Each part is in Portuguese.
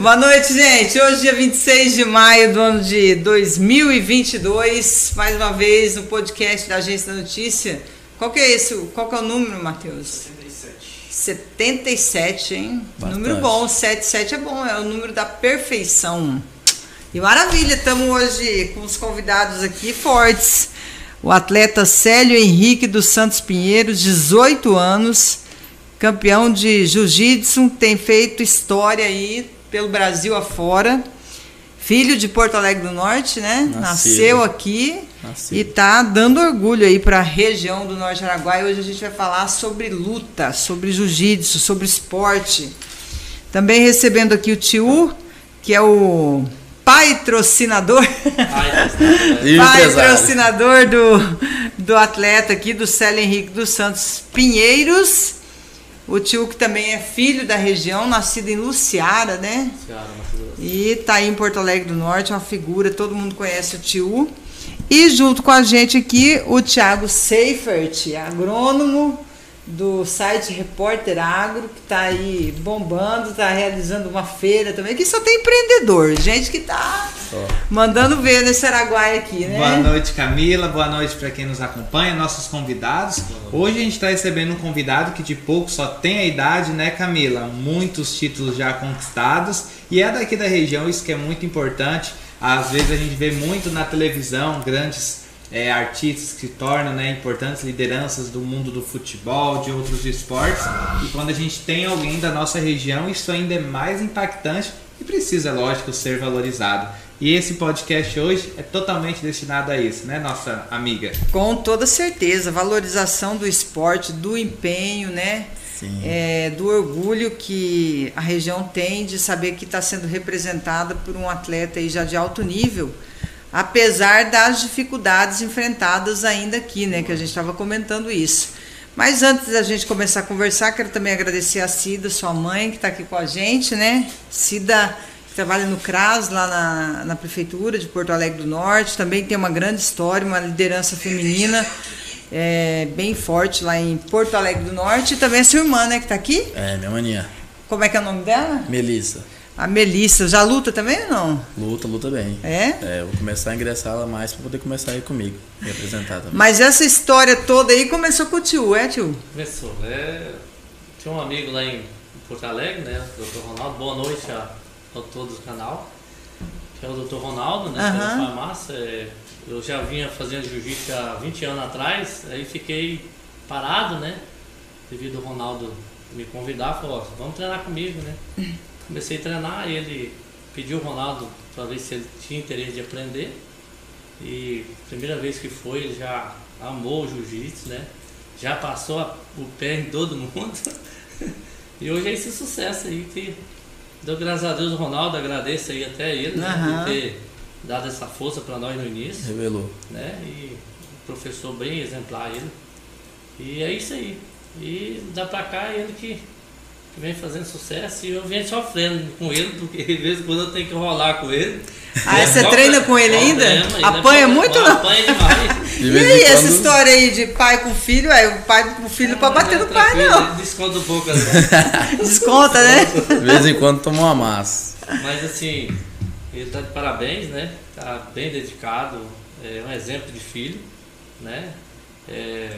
Boa noite, gente. Hoje, dia 26 de maio do ano de 2022, mais uma vez no podcast da Agência da Notícia. Qual que é esse? Qual que é o número, Matheus? 77, hein? Bastante. Número bom, 77 é bom, é o número da perfeição. E maravilha, estamos hoje com os convidados aqui fortes. O atleta Célio Henrique dos Santos Pinheiros, 18 anos, campeão de jiu-jitsu, tem feito história aí pelo Brasil afora. Filho de Porto Alegre do Norte, né? Nascido. Nasceu aqui Nascido. e tá dando orgulho aí para a região do Norte Araguaia. Hoje a gente vai falar sobre luta, sobre jiu-jitsu, sobre esporte. Também recebendo aqui o Tio, que é o patrocinador, patrocinador do, do atleta aqui, do Célio Henrique dos Santos Pinheiros. O tio que também é filho da região, nascido em Luciara, né? E tá aí em Porto Alegre do Norte, uma figura, todo mundo conhece o tio. E junto com a gente aqui, o Thiago Seifert, agrônomo do site Repórter Agro, que tá aí bombando, tá realizando uma feira também, que só tem empreendedor, gente que tá Só. mandando ver nesse Araguaia aqui, né? Boa noite, Camila. Boa noite para quem nos acompanha, nossos convidados. Hoje a gente está recebendo um convidado que de pouco só tem a idade, né, Camila? Muitos títulos já conquistados e é daqui da região, isso que é muito importante. Às vezes a gente vê muito na televisão grandes é, artistas que se tornam né, importantes lideranças do mundo do futebol, de outros esportes. E quando a gente tem alguém da nossa região, isso ainda é mais impactante e precisa, lógico, ser valorizado. E esse podcast hoje é totalmente destinado a isso, né, nossa amiga? Com toda certeza, valorização do esporte, do empenho, né? Sim. É, do orgulho que a região tem de saber que está sendo representada por um atleta aí já de alto nível, apesar das dificuldades enfrentadas ainda aqui, né? Que a gente estava comentando isso. Mas antes da gente começar a conversar, quero também agradecer a Cida, sua mãe, que está aqui com a gente, né? Cida que trabalha no CRAS, lá na, na Prefeitura de Porto Alegre do Norte, também tem uma grande história, uma liderança feminina é, bem forte lá em Porto Alegre do Norte. E também a sua irmã, né, que está aqui. É, minha maninha. Como é que é o nome dela? Melissa. A Melissa. Já luta também ou não? Luta, luta bem. É? É, eu vou começar a ingressar ela mais pra poder começar a ir comigo. Me apresentar também. Mas essa história toda aí começou com o tio, é, tio? Começou. É, tinha um amigo lá em Porto Alegre, né? O Dr. Ronaldo. Boa noite a, a todos do canal. Que é o Dr. Ronaldo, né? Aham. Pela farmácia. É, eu já vinha fazendo jiu-jitsu há 20 anos atrás, aí fiquei parado, né? Devido ao Ronaldo me convidar, falou, ó, vamos treinar comigo, né? Comecei a treinar e ele pediu o Ronaldo para ver se ele tinha interesse de aprender. E primeira vez que foi, ele já amou o jiu-jitsu, né? Já passou o pé em todo mundo. e hoje é esse sucesso aí que deu graças a Deus o Ronaldo, agradeço aí até ele, né? Aham. Por ter dado essa força para nós no início, Revelou. né? E um professor bem exemplar ele. E é isso aí. E dá pra cá ele que, que vem fazendo sucesso e eu venho sofrendo com ele, porque de vez em quando eu tenho que rolar com ele. Ah, É você só treina com ele ainda? Ele é Apanha muito não? Apanha demais. De E aí, em essa quando- história aí de pai com filho, é o pai com o filho pra bater no pai, não. Desconta um pouco ali. Desconta, né? De vez em quando toma uma massa. Mas assim, ele tá de parabéns, né? Tá bem dedicado, é um exemplo de filho, né? É,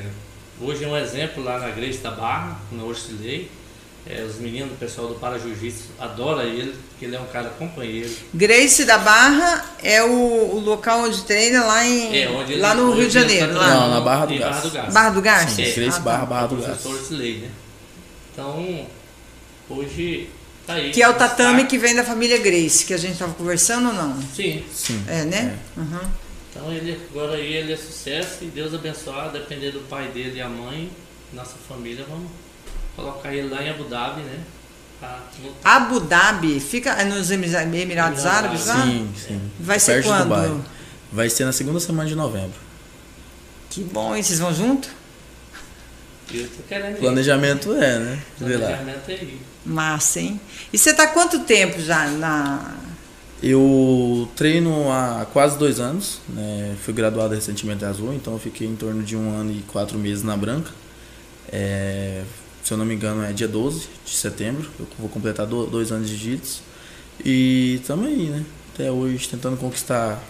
hoje é um exemplo lá na Grace da Barra, no Orcilei. É, os meninos, o pessoal do Para Jiu-Jitsu adora ele, porque ele é um cara companheiro. Grace da Barra é o, o local onde treina lá em É, onde ele- lá no onde Rio de Janeiro, tá lá. Não, na Barra do em Gás. Barra do Garça? Sim, É. Grace Ah, tá. Barra, Barra do o Gás. né? Então, hoje tá aí. Que é o tatame destaque. que vem da família Grace, que a gente tava conversando ou não? Sim, Sim. É, né? Uhum. Então ele agora aí ele é sucesso e Deus abençoar, depender do pai dele e a mãe, nossa família, vamos colocar ele lá em Abu Dhabi, né? Abu Dhabi, fica é nos Emira- Emirados Árabes lá? Sim, sim. Vai ser Perto quando? Dubai. Vai ser na segunda semana de novembro. Que bom, e vocês vão junto? Eu tô querendo ir. Planejamento é, né? Vê lá. Planejamento é ir. Massa, hein? E você tá quanto tempo já na. Eu treino há quase dois anos, né? Fui graduado recentemente em Azul, então eu fiquei em torno de um ano e quatro meses na Branca. É, se eu não me engano, é dia 12 de setembro, eu vou completar do- dois anos de jiu-jitsu. E estamos aí, né? Até hoje tentando conquistar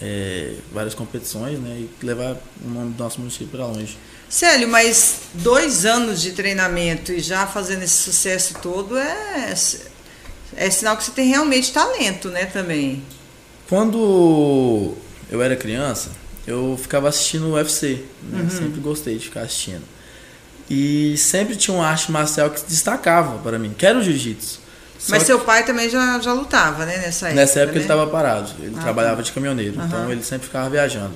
é, várias competições, né? E levar o nome do nosso município para longe. Célio, mas dois anos de treinamento e já fazendo esse sucesso todo é, é sinal que você tem realmente talento, né, também. Quando eu era criança, eu ficava assistindo o UFC, né? Uhum. Sempre gostei de ficar assistindo. E sempre tinha um arte marcial que se destacava para mim, que era o jiu-jitsu. Mas seu pai também já, já lutava, né, nessa época. nessa época né? ele estava parado, ele Ah, trabalhava tá. de caminhoneiro, então ele sempre ficava viajando.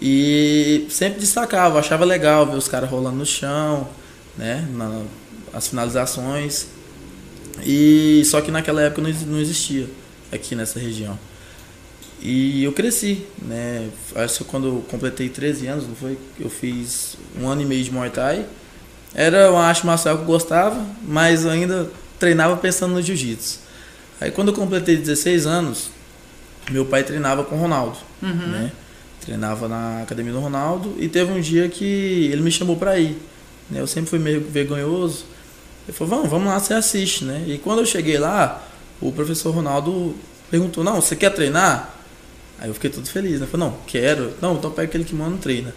E sempre destacava, achava legal ver os caras rolando no chão, né, na, as finalizações. E só que naquela época não, não existia aqui nessa região. E eu cresci, né? Acho que quando eu completei 13 anos, não foi? Eu fiz um ano e meio de Muay Thai. Era uma arte marcial que eu gostava, mas eu ainda treinava pensando no jiu-jitsu. Aí quando eu completei 16 anos, meu pai treinava com o Ronaldo, né? Treinava na academia do Ronaldo e teve um dia que ele me chamou pra ir. Né? Eu sempre fui meio vergonhoso. Ele falou, vamos, vamos lá, você assiste, né? E quando eu cheguei lá, o professor Ronaldo perguntou, não, você quer treinar? Aí eu fiquei todo feliz, né? Falei, não, quero. Não, então pega aquele kimono e treina.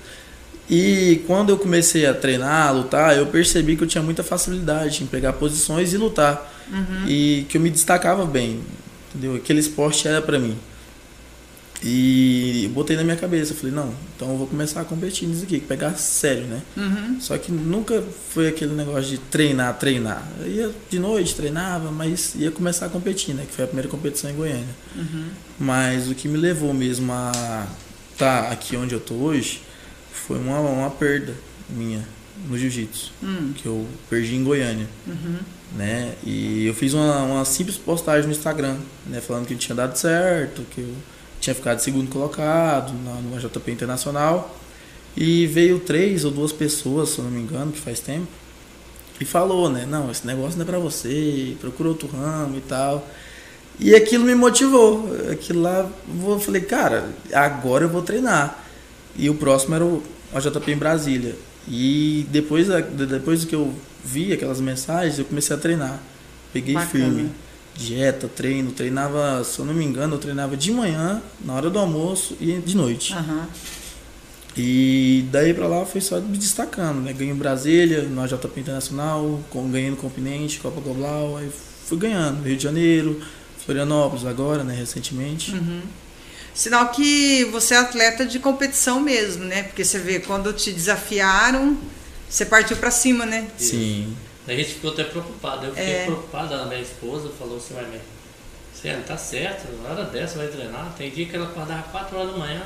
E quando eu comecei a treinar, a lutar, eu percebi que eu tinha muita facilidade em pegar posições e lutar. E que eu me destacava bem, entendeu? Aquele esporte era pra mim. E eu botei na minha cabeça, eu falei, não, então eu vou começar a competir nisso aqui, pegar sério, né? Uhum. Só que nunca foi aquele negócio de treinar, treinar. Eu ia de noite, treinava, mas ia começar a competir, né? Que foi a primeira competição em Goiânia. Mas o que me levou mesmo a estar aqui onde eu tô hoje foi uma, uma perda minha no jiu-jitsu. Hum. Que eu perdi em Goiânia. Uhum. Né? E eu fiz uma, uma simples postagem no Instagram, né? Falando que tinha dado certo, que eu tinha ficado segundo colocado na, no JP Internacional. E veio três ou duas pessoas, se eu não me engano, que faz tempo, e falou, né? Não, esse negócio não é pra você, procura outro ramo e tal. E aquilo me motivou. Aquilo lá, eu falei, cara, agora eu vou treinar. E o próximo era o JP em Brasília. E depois, depois que eu vi aquelas mensagens, eu comecei a treinar. Peguei Bacana. firme. Dieta, treino, treinava, se eu não me engano, eu treinava de manhã, na hora do almoço e de noite. Aham. E daí pra lá foi só me destacando, né? Ganhei em Brasília, no JP Internacional, com, ganhei no Continente, Copa Global, aí fui ganhando. Rio de Janeiro, Florianópolis agora, né, recentemente. Uhum. Sinal que você é atleta de competição mesmo, né? Porque você vê, quando te desafiaram, você partiu pra cima, né? Sim. A gente ficou até preocupado. Eu fiquei É. preocupado, a minha esposa falou assim, mas Célio, tá certo, na hora dessa vai treinar. Tem dia que ela acordava 4 horas da manhã.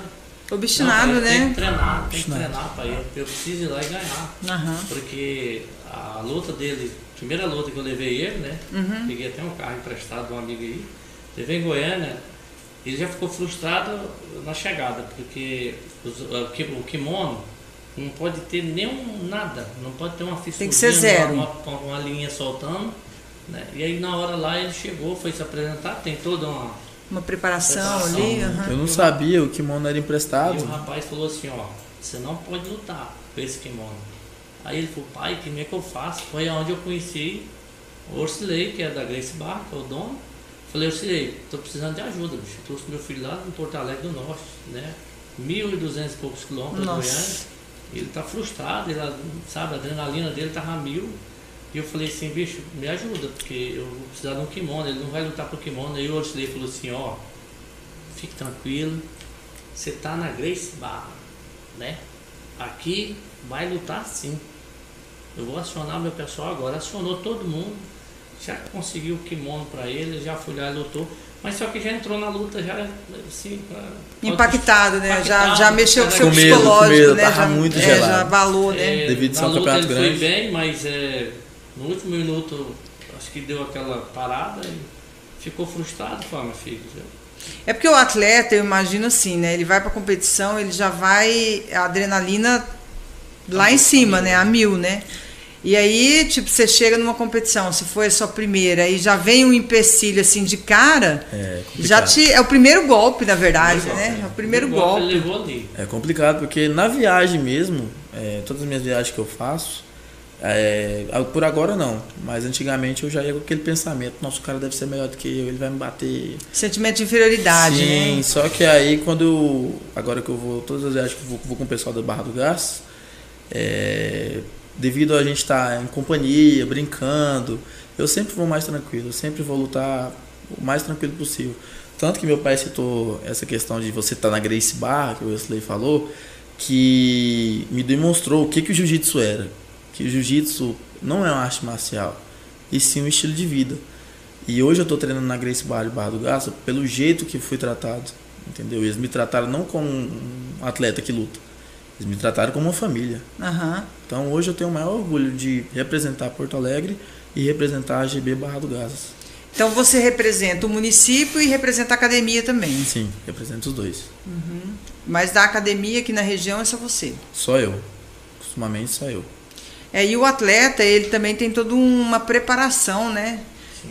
Obstinado, Não, Tem né? que treinar, tem que treinar pra ir. Eu preciso ir lá e ganhar. Aham. Porque a luta dele, a primeira luta que eu levei ele, né? Uhum. Peguei até um carro emprestado de um amigo aí. Levei em Goiânia, ele já ficou frustrado na chegada, porque os- o ki- o kimono não pode ter nenhum nada, não pode ter uma fissura. Tem que ser zero. Uma, uma, uma linha soltando. Né? E aí na hora lá ele chegou, foi se apresentar, tem toda uma. Uma preparação Preparação, ali. né? aham. Eu não sabia, o kimono era E emprestado. o rapaz falou assim, ó, você não pode lutar com esse kimono. Aí ele falou, pai, que é que eu faço? Foi onde eu conheci o Orsilei, que é da Grace Bar, que é o dono. Falei, Orsilei, tô precisando de ajuda, bicho. Trouxe meu filho lá no Porto Alegre do Norte, né? 1.200 e poucos quilômetros de Nossa. Goiânia. Ele tá frustrado, ele, sabe, a adrenalina dele tava mil. E eu falei assim, bicho, me ajuda, porque eu vou precisar de um kimono, ele não vai lutar por kimono. Aí o Orsilei falou assim, ó, fique tranquilo, você tá na Grace Barra, né? Aqui vai lutar sim. Eu vou acionar meu pessoal agora. Acionou todo mundo, já conseguiu o kimono pra ele, já foi lá e lutou. Mas só que já entrou na luta, já assim. pra- Impactado, né? Já, Impactado, já mexeu com o seu Com medo, com psicológico, medo, né? tava Já, muito é, gelado. já abalou, né? É, Devido a ser na um campeonato ele foi grande. bem, mas é, no último minuto acho que deu aquela parada e ficou frustrado, falou, meu filho. É porque o atleta, eu imagino assim, né? Ele vai pra competição, ele já vai. A adrenalina lá em cima, né? A mil, né? E aí, tipo, você chega numa competição, se foi a sua primeira, e já vem um empecilho assim de cara, É já complicado. te. É o primeiro golpe, na verdade, Primeiro né? golpe, É o primeiro Ele golpe. levou ali. É complicado porque na viagem mesmo, é, todas as minhas viagens que eu faço, É, por agora não, mas antigamente eu já ia com aquele pensamento, nosso cara deve ser melhor do que eu, ele vai me bater. Sentimento de inferioridade, Sim, né? só que aí quando. Agora que eu vou, todas as vezes que eu vou, vou com o pessoal da Barra do Gás, é, devido a gente estar em companhia, brincando, eu sempre vou mais tranquilo, eu sempre vou lutar o mais tranquilo possível. Tanto que meu pai citou essa questão de você estar na Grace Bar, que o Wesley falou, que me demonstrou o que, que o jiu-jitsu era. Que o jiu-jitsu não é uma arte marcial, e sim um estilo de vida. E hoje eu estou treinando na Grace Bar de Barra do Garça pelo jeito que fui tratado, entendeu? Eles me trataram não como um atleta que luta, eles me trataram como uma família. Aham. Então hoje eu tenho o maior orgulho de representar Porto Alegre e representar a GB Barra do Garças. Então você representa o município e representa a academia também. Sim, represento os dois. Mas da academia aqui na região é só você. Só eu. Costumamente só eu. É, e o atleta, ele também tem toda uma preparação, né?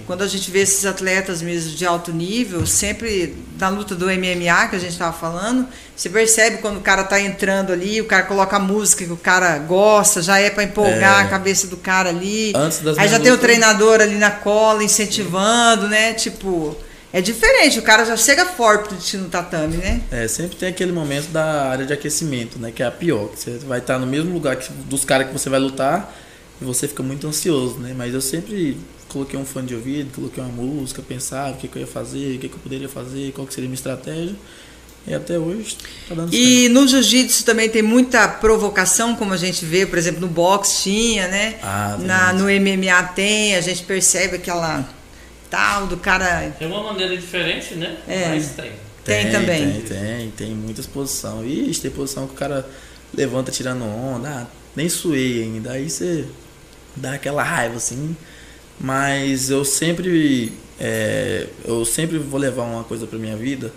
Quando a gente vê esses atletas mesmo de alto nível, sempre na luta do MMA que a gente estava falando, você percebe quando o cara tá entrando ali, o cara coloca a música que o cara gosta, já é para empolgar É. a cabeça do cara ali. Antes das Aí já tem o lutas- treinador ali na cola, incentivando, né? Tipo, é diferente, o cara já chega forte no tatame, né? É, sempre tem aquele momento da área de aquecimento, né? Que é a pior. que Você vai estar no mesmo lugar que, dos caras que você vai lutar e você fica muito ansioso, né? Mas eu sempre coloquei um fone de ouvido, coloquei uma música, pensava o que, que eu ia fazer, o que, que eu poderia fazer, qual que seria a minha estratégia. E até hoje tá dando certo. E no jiu-jitsu também tem muita provocação, como a gente vê, por exemplo, no boxe tinha, né? Ah, tem Na, no MMA tem, a gente percebe aquela tal do cara. É uma maneira diferente, né? É. Mas tem. Tem, também. Tem, tem, tem muitas posições. Ixi, tem posição que o cara levanta tirando onda, ah, nem suei ainda. Aí você dá aquela raiva assim. Mas eu sempre. é, eu sempre vou levar uma coisa pra minha vida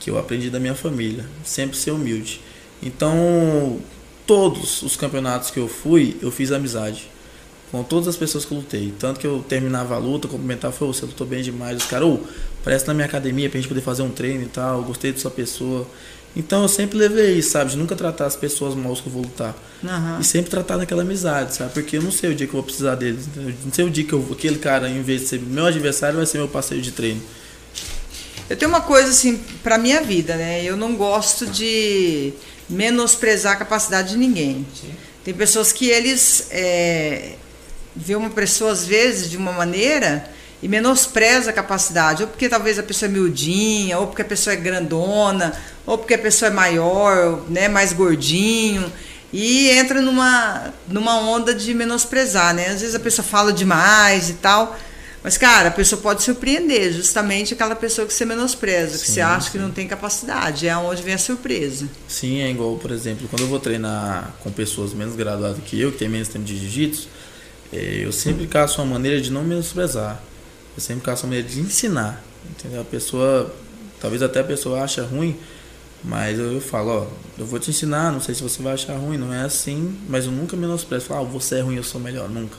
que eu aprendi da minha família. Sempre ser humilde. Então, todos os campeonatos que eu fui, eu fiz amizade. Com todas as pessoas que eu lutei. Tanto que eu terminava a luta, cumprimentava, falou, você lutou bem demais. Os caras, ô, parece na minha academia pra gente poder fazer um treino e tal, gostei de sua pessoa. Então eu sempre levei isso, sabe? De nunca tratar as pessoas mal que eu vou lutar. Aham. E sempre tratar naquela amizade, sabe? Porque eu não sei o dia que eu vou precisar deles. entendeu? Não sei o dia que eu, aquele cara, em vez de ser meu adversário, vai ser meu parceiro de treino. Eu tenho uma coisa assim pra minha vida, né? Eu não gosto de menosprezar a capacidade de ninguém. Tem pessoas que eles é, vê uma pessoa às vezes de uma maneira e menospreza a capacidade, ou porque talvez a pessoa é miudinha, ou porque a pessoa é grandona, ou porque a pessoa é maior, né, mais gordinho, e entra numa numa onda de menosprezar, né? Às vezes a pessoa fala demais e tal, mas cara, a pessoa pode surpreender, justamente aquela pessoa que você menospreza, que Sim, você acha que sim. não tem capacidade, é onde vem a surpresa. Sim, é igual, por exemplo, quando eu vou treinar com pessoas menos graduadas que eu, que tem menos tempo de jiu-jitsu, eh, eu sempre caço uma maneira de não menosprezar. Eu sempre caço uma maneira de ensinar. Entendeu? A pessoa, talvez até a pessoa acha ruim, mas eu, eu falo, ó, eu vou te ensinar, não sei se você vai achar ruim, não é assim, mas eu nunca menosprezo. Falo, ah, você é ruim, eu sou melhor, nunca.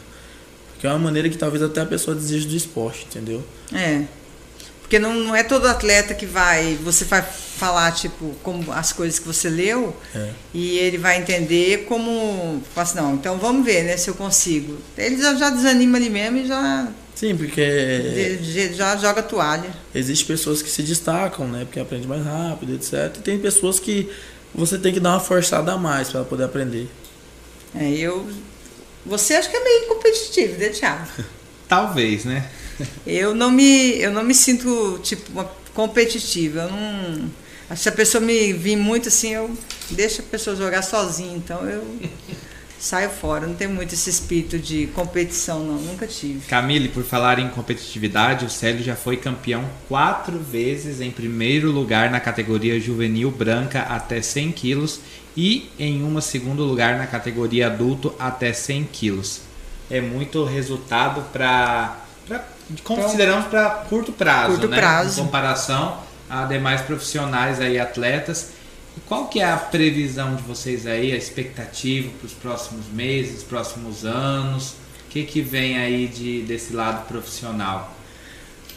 Porque é uma maneira que talvez até a pessoa desista do esporte, entendeu? É. Porque não, não é todo atleta que vai. Você vai falar, tipo, como as coisas que você leu, É. e ele vai entender como. Assim, não, então vamos ver, né, se eu consigo. Ele já, já desanima ali mesmo e já, Sim, porque de- já joga toalha. Existem pessoas que se destacam, né? Porque aprende mais rápido, etc. E tem pessoas que você tem que dar uma forçada a mais para poder aprender. É, eu. Você acha que é meio competitivo, né, Thiago? Talvez, né? Eu não me, eu não me sinto, tipo, competitiva. Eu não. Se a pessoa me vir muito assim, eu deixo a pessoa jogar sozinha. Então eu saio fora. Não tenho muito esse espírito de competição, não. Nunca tive. Camille, por falar em competitividade, o Célio já foi campeão quatro vezes em primeiro lugar na categoria juvenil branca até 100 quilos e em uma segundo lugar na categoria adulto até 100 quilos. É muito resultado para consideramos para curto prazo, Curto né? prazo. Em comparação a demais profissionais aí atletas. E qual que é a previsão de vocês aí, a expectativa para os próximos meses, próximos anos? O que, que vem aí de, desse lado profissional?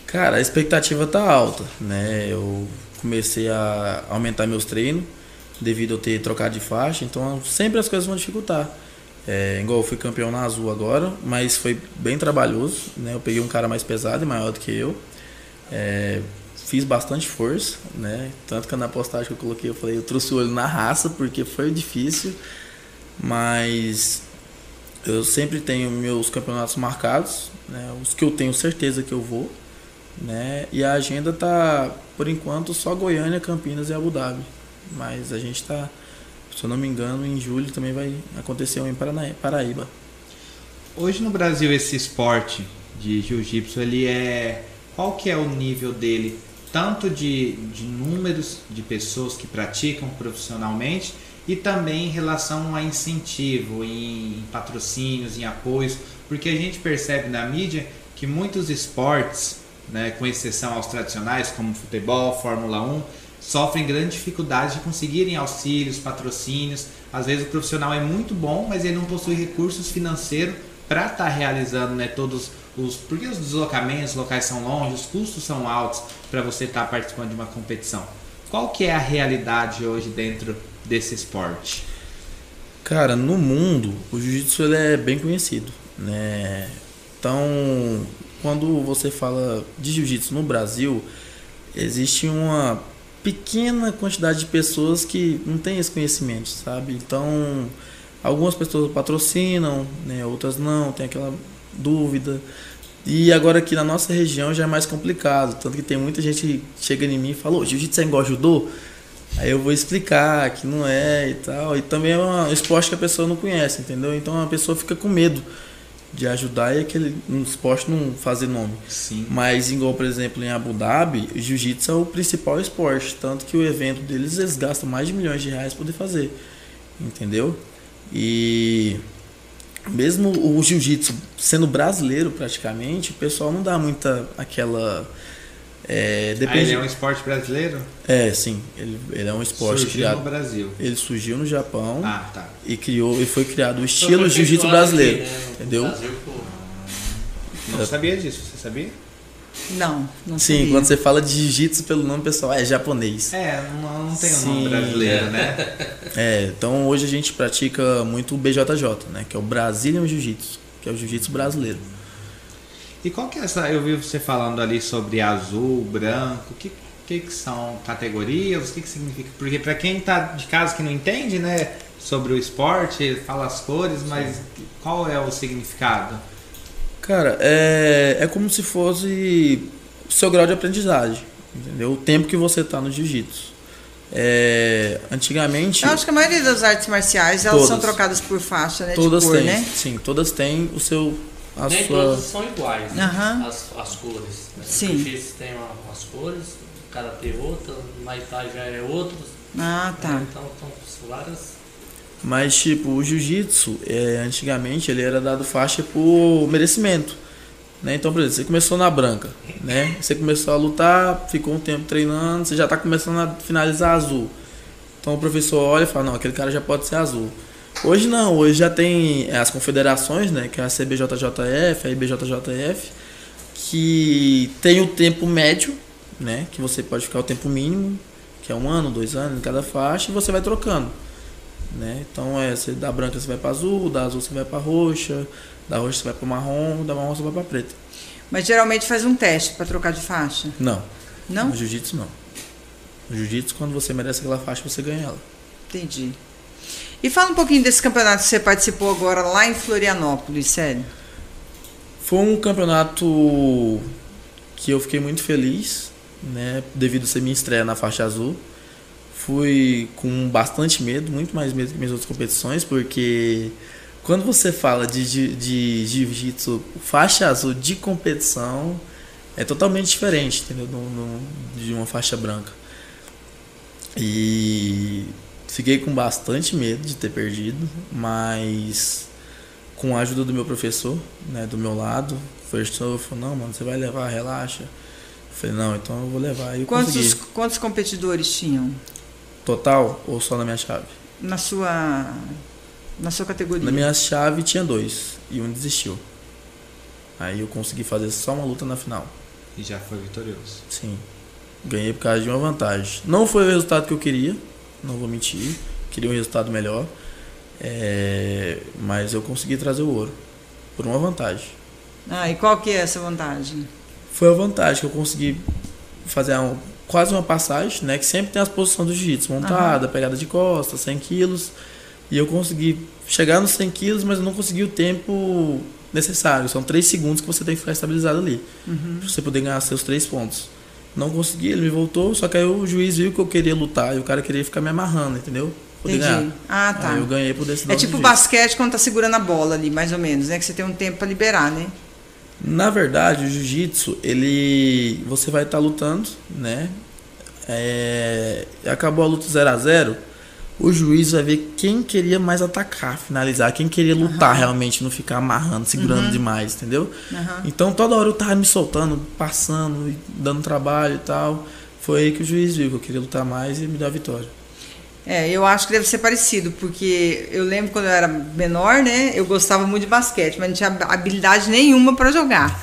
Cara, a expectativa tá alta, né? Eu comecei a aumentar meus treinos devido a eu ter trocado de faixa, então sempre as coisas vão dificultar. É, igual eu fui campeão na azul agora, mas foi bem trabalhoso, né? Eu peguei um cara mais pesado e maior do que eu. É, fiz bastante força, né? Tanto que na postagem que eu coloquei, eu falei, eu trouxe o olho na raça, porque foi difícil, mas eu sempre tenho meus campeonatos marcados, né? Os que eu tenho certeza que eu vou, né? E a agenda tá, por enquanto, só Goiânia, Campinas e Abu Dhabi. Mas a gente tá, se eu não me engano, em julho também vai acontecer um em Paraíba. Hoje no Brasil esse esporte de jiu-jitsu, ele é qual que é o nível dele, tanto de, de números de pessoas que praticam profissionalmente e também em relação a incentivo, em, em patrocínios, em apoios, porque a gente percebe na mídia que muitos esportes, né, com exceção aos tradicionais como futebol, Fórmula 1, sofrem grande dificuldade de conseguirem auxílios, patrocínios. Às vezes o profissional é muito bom, mas ele não possui recursos financeiros para estar tá realizando né, todos os. Porque os deslocamentos, os locais são longe, os custos são altos para você estar tá participando de uma competição. Qual que é a realidade hoje dentro desse esporte? Cara, no mundo o jiu-jitsu é bem conhecido, né? Então, quando você fala de jiu-jitsu no Brasil, existe uma pequena quantidade de pessoas que não tem esse conhecimento, sabe? Então, algumas pessoas patrocinam, né? Outras não, tem aquela dúvida. E agora aqui na nossa região já é mais complicado, tanto que tem muita gente que chega em mim e fala: "Jiu-jitsu é igual judô?" Aí eu vou explicar que não é e tal. E também é um esporte que a pessoa não conhece, entendeu? Então a pessoa fica com medo de ajudar e aquele um esporte não fazer nome. Sim. Mas igual, por exemplo, em Abu Dhabi, o jiu-jitsu é o principal esporte, tanto que o evento deles eles gastam mais de milhões de reais para poder fazer. Entendeu? E mesmo o jiu-jitsu sendo brasileiro praticamente, o pessoal não dá muita aquela é, depende... Ah, ele é um esporte brasileiro? É, sim. Ele, ele é um esporte surgiu criado. no Brasil. Ele surgiu no Japão. Ah, tá. E criou e foi criado o estilo jiu-jitsu brasileiro. Aqui, né? Entendeu? Brasil, pô. Não sabia disso, você sabia? Não, não Sim, sabia. quando você fala de jiu-jitsu pelo nome pessoal, é japonês. É, não, não tem um Sim, nome brasileiro, é. né? É, então hoje a gente pratica muito o BJJ, né? Que é o Brazilian Jiu-Jitsu, que é o jiu-jitsu brasileiro. E qual que é essa. Eu vi você falando ali sobre azul, branco, o que, que, que são categorias? O que, que significa? Porque para quem tá de casa que não entende, né, sobre o esporte, fala as cores, mas qual é o significado? Cara, é, é como se fosse o seu grau de aprendizagem, entendeu? O tempo que você tá no jiu-jitsu. É, antigamente. Eu acho que a maioria das artes marciais elas Todas. são trocadas por faixa, né? Todas de cor, têm, né? sim, todas têm o seu. A Nem sua... todas são iguais, né? Aham. as, as cores. Né? Sim. O jiu-jitsu tem umas cores, o karatê outra, Muay Thai já é outro. Ah, tá. né? Então são várias. Mas, tipo, o jiu-jitsu, é, antigamente, ele era dado faixa por merecimento. Né? Então, por exemplo, você começou na branca, né? Você começou a lutar, ficou um tempo treinando, você já está começando a finalizar azul. Então o professor olha e fala, não, aquele cara já pode ser azul. Hoje não, hoje já tem as confederações, né? Que é a CBJJF, a IBJJF, que tem o tempo médio, né? Que você pode ficar o tempo mínimo, que é um ano, dois anos em cada faixa, e você vai trocando. Né? Então é, você da branca você vai para azul, da azul você vai para roxa, da roxa você vai para marrom, da marrom você vai para preta. Mas geralmente faz um teste para trocar de faixa. Não. Não? No jiu-jitsu não. No jiu-jitsu, quando você merece aquela faixa, você ganha ela. Entendi. E fala um pouquinho desse campeonato que você participou agora lá em Florianópolis, sério. Foi um campeonato que eu fiquei muito feliz, né? Devido a ser minha estreia na faixa azul. Fui com bastante medo, muito mais medo que minhas outras competições, porque quando você fala de, ji- de jiu-jitsu faixa azul de competição, é totalmente diferente, entendeu? De uma faixa branca. E fiquei com bastante medo de ter perdido, mas com a ajuda do meu professor, né, do meu lado, o professor falou, não, mano, você vai levar, relaxa. Eu falei, não, então eu vou levar. E eu Quantos, consegui. quantos competidores tinham Total ou só na minha chave? na sua, na sua categoria? Na minha chave tinha dois e um desistiu. Aí eu consegui fazer só uma luta na final. E já foi vitorioso. Sim. Ganhei por causa de uma vantagem. Não foi o resultado que eu queria, não vou mentir. Queria um resultado melhor. É, mas eu consegui trazer o ouro por uma vantagem. Ah, e qual que é essa vantagem? Foi a vantagem que eu consegui fazer um, quase uma passagem, né? Que sempre tem as posições do jiu-jitsu, montada, uhum. pegada de costas, 100 quilos. E eu consegui chegar nos 100 quilos, mas eu não consegui o tempo necessário. São 3 segundos que você tem que ficar estabilizado ali. Uhum. Pra você poder ganhar seus 3 pontos. Não consegui, ele me voltou, só que aí o juiz viu que eu queria lutar e o cara queria ficar me amarrando, entendeu? Poder Entendi. ganhar. Ah, tá. Aí eu ganhei por decisão. É tipo basquete quando tá segurando a bola ali, mais ou menos, né? Que você tem um tempo para liberar, né? Na verdade, o jiu-jitsu, ele. Você vai estar tá lutando, né? É, acabou a luta 0 a 0 o juiz vai ver quem queria mais atacar, finalizar, quem queria lutar uhum. realmente, não ficar amarrando, segurando uhum. demais, entendeu? Uhum. Então toda hora eu tava me soltando, passando, dando trabalho e tal. Foi aí que o juiz viu que eu queria lutar mais e me deu a vitória. É, eu acho que deve ser parecido, porque eu lembro quando eu era menor, né? Eu gostava muito de basquete, mas não tinha habilidade nenhuma para jogar.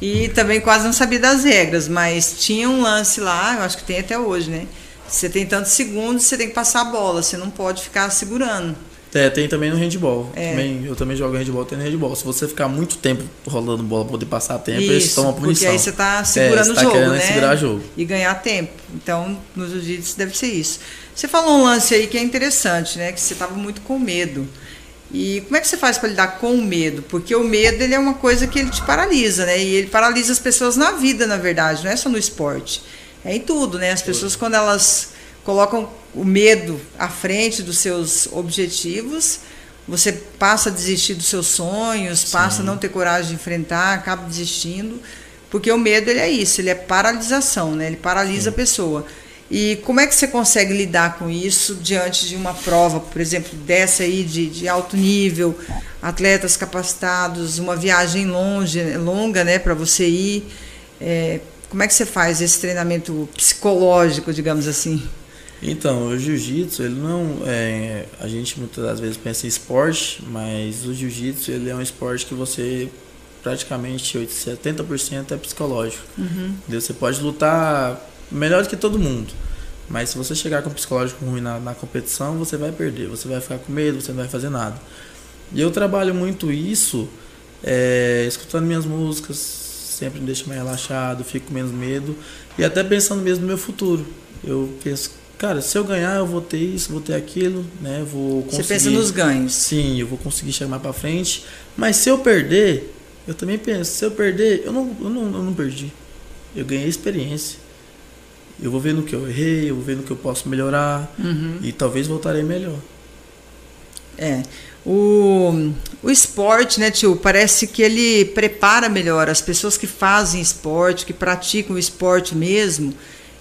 E também quase não sabia das regras, mas tinha um lance lá, eu acho que tem até hoje, né? Você tem tantos segundos, você tem que passar a bola, você não pode ficar segurando. É, tem também no handball. É. Também, eu também jogo handball, tem no handball. Se você ficar muito tempo rolando bola pra poder passar tempo, Isso, toma punição. Porque aí você tá segurando é, você tá o jogo, né? segurar jogo. E ganhar tempo. Então, no jiu-jitsu deve ser isso. Você falou um lance aí que é interessante, né? Que você tava muito com medo. E como é que você faz para lidar com o medo? Porque o medo ele é uma coisa que ele te paralisa, né? E ele paralisa as pessoas na vida, na verdade, não é só no esporte. É em tudo, né? As pessoas quando elas colocam o medo à frente dos seus objetivos, você passa a desistir dos seus sonhos, Sim. passa a não ter coragem de enfrentar, acaba desistindo, porque o medo ele é isso, ele é paralisação, né? Ele paralisa Sim. a pessoa. E como é que você consegue lidar com isso diante de uma prova, por exemplo, dessa aí de, de alto nível, atletas capacitados, uma viagem longe, longa, né, para você ir? É, como é que você faz esse treinamento psicológico, digamos assim? Então, o jiu-jitsu, ele não é, a gente muitas das vezes pensa em esporte, mas o jiu-jitsu ele é um esporte que você praticamente 70% é psicológico. Uhum. Você pode lutar melhor do que todo mundo, mas se você chegar com um psicológico ruim na, na competição, você vai perder, você vai ficar com medo, você não vai fazer nada. E eu trabalho muito isso, é, escutando minhas músicas, sempre me deixa mais relaxado, fico com menos medo e até pensando mesmo no meu futuro. Eu penso, cara, se eu ganhar, eu vou ter isso, vou ter aquilo, né? Vou conseguir. Você pensa nos ganhos. Sim, eu vou conseguir chegar mais para frente. Mas se eu perder, eu também penso, se eu perder, eu não, eu não, eu não perdi. Eu ganhei experiência. Eu vou ver no que eu errei, eu vou ver no que eu posso melhorar uhum. e talvez voltarei melhor. É. O, o esporte, né, tio, parece que ele prepara melhor as pessoas que fazem esporte, que praticam o esporte mesmo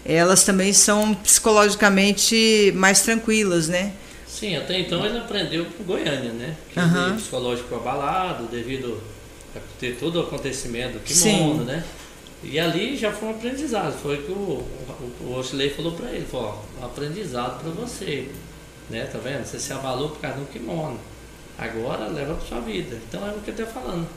elas também são psicologicamente mais tranquilas, né? Sim, até então ele aprendeu com Goiânia, né? Que uhum. psicológico abalado devido a ter todo o acontecimento do kimono, Sim. né? E ali já foi um aprendizado. Foi que o, o, o Osley falou para ele, falou, ó, um aprendizado para você. Né? Tá vendo? Você se abalou por causa do kimono. Agora leva para sua vida. Então é o que eu estou falando.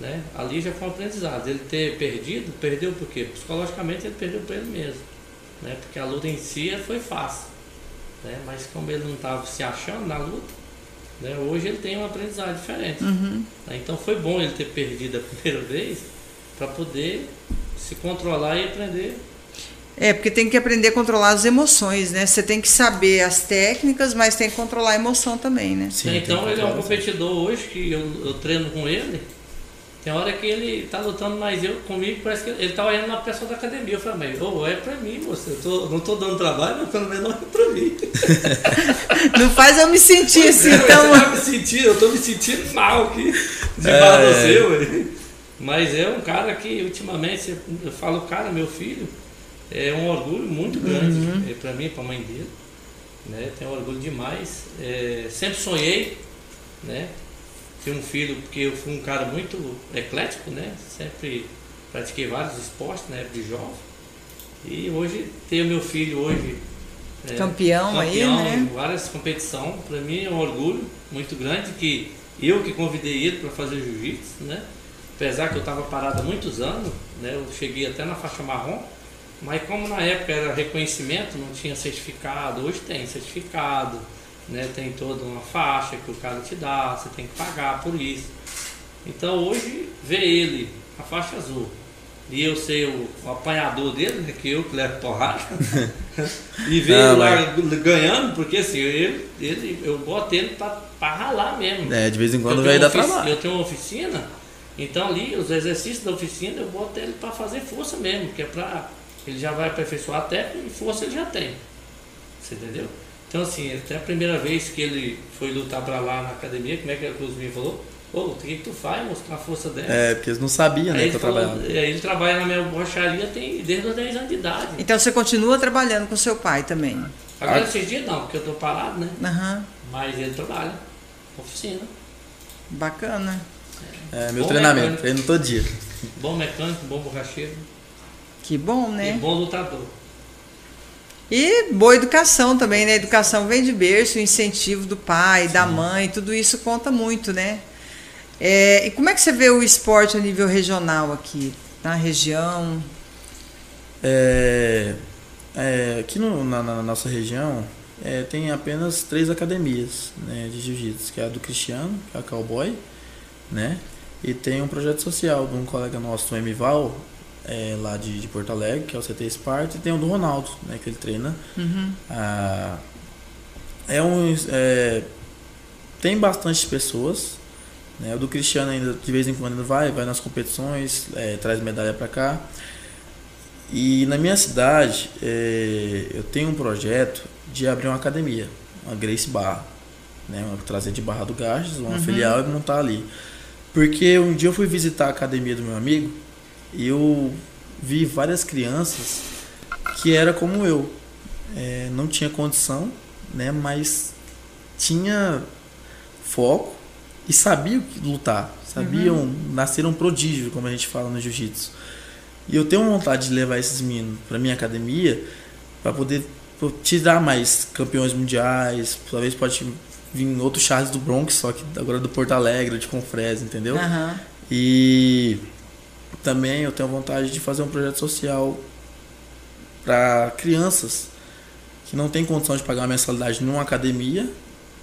Né? Ali já foi um aprendizado. Ele ter perdido, perdeu por quê? Psicologicamente ele perdeu para ele mesmo né? Porque a luta em si foi fácil, né? Mas como ele não estava se achando na luta, né? Hoje ele tem um aprendizado diferente. Uhum. Né? Então foi bom ele ter perdido a primeira vez para poder se controlar e aprender. É, porque tem que aprender a controlar as emoções, né? Você tem que saber as técnicas, mas tem que controlar a emoção também, né? Sim, então ele é um competidor hoje que eu, eu treino com ele tem hora que ele tá lutando, mas eu comigo parece que ele tá olhando na pessoa da academia. Eu falei, mas oh, é pra mim, moça. Eu tô, não tô dando trabalho, mas pelo menos é pra mim. Não faz eu me sentir assim, então. Eu, me sentir, eu tô me sentindo mal aqui de é, você, ué. Mas é um cara que ultimamente, eu falo, cara, meu filho, é um orgulho muito grande uhum. é, pra mim, pra mãe dele. Né? Tenho orgulho demais. É, sempre sonhei, né? ter um filho, porque eu fui um cara muito eclético, né? Sempre pratiquei vários esportes na época de jovem. E hoje, ter meu filho hoje. É, campeão, campeão aí, né? em várias competições, para mim é um orgulho muito grande que eu que convidei ele para fazer jiu-jitsu, né? Apesar que eu estava parado há muitos anos, né? Eu cheguei até na faixa marrom, mas como na época era reconhecimento, não tinha certificado, hoje tem certificado, né? Tem toda uma faixa que o cara te dá, você tem que pagar por isso. Então hoje vê ele, a faixa azul, e eu ser o, o apanhador dele, né, que eu que levo porrada, e ver ele lá ganhando, porque assim, eu, ele, eu boto ele pra, pra ralar mesmo. É, de vez em quando vai dar trabalho. Eu tenho uma oficina, então ali, os exercícios da oficina, eu boto ele pra fazer força mesmo, que é pra. Ele já vai aperfeiçoar a técnica e força ele já tem. Você entendeu? Então assim, até a primeira vez que ele foi lutar pra lá na academia, como é que a Cruz me falou? Ô, o que, que tu faz? Mostrar a força dela. É, porque eles não sabiam, né, Aí que ele, eu falou, trabalhava. aí ele trabalha na minha borracharia tem, desde os 10 anos de idade. Então você continua trabalhando com seu pai também. Agora esses dias não, porque eu tô parado, né? Aham, Mas ele trabalha. Oficina. bacana. É, meu Bom treinamento, mecânico. treino todo dia. Bom mecânico, bom borracheiro Que bom, e né? bom lutador. E boa educação também, né? A educação vem de berço, o incentivo do pai, da mãe, tudo isso conta muito, né? É, e como é que você vê o esporte a nível regional aqui, na região? É, é, aqui no- na, na nossa região é, tem apenas três academias né, de jiu-jitsu, que é a do Cristiano, que é a Cowboy, né? E tem um projeto social de um colega nosso, o Emival, é, lá de, de Porto Alegre, que é o CT Sparta, e tem o do Ronaldo, né, que ele treina. Ah, é um, é, tem bastante pessoas, né? O do Cristiano ainda de vez em quando vai, vai nas competições, é, traz medalha para cá. E na minha cidade, é, eu tenho um projeto de abrir uma academia, uma Grace Barra, né? Uma, trazer de Barra do Garças, uma filial e montar ali. Porque um dia eu fui visitar a academia do meu amigo eu vi várias crianças que era como eu, é, não tinha condição, né? Mas tinha foco e sabiam lutar, sabiam, nasceram prodígio, como a gente fala no jiu-jitsu. E eu tenho vontade de levar esses meninos para minha academia para poder tirar mais campeões mundiais, talvez pode vir outro Charles do Bronx, só que agora do Porto Alegre, de Confresa, entendeu? Aham. E também eu tenho vontade de fazer um projeto social para crianças que não têm condição de pagar uma mensalidade numa academia,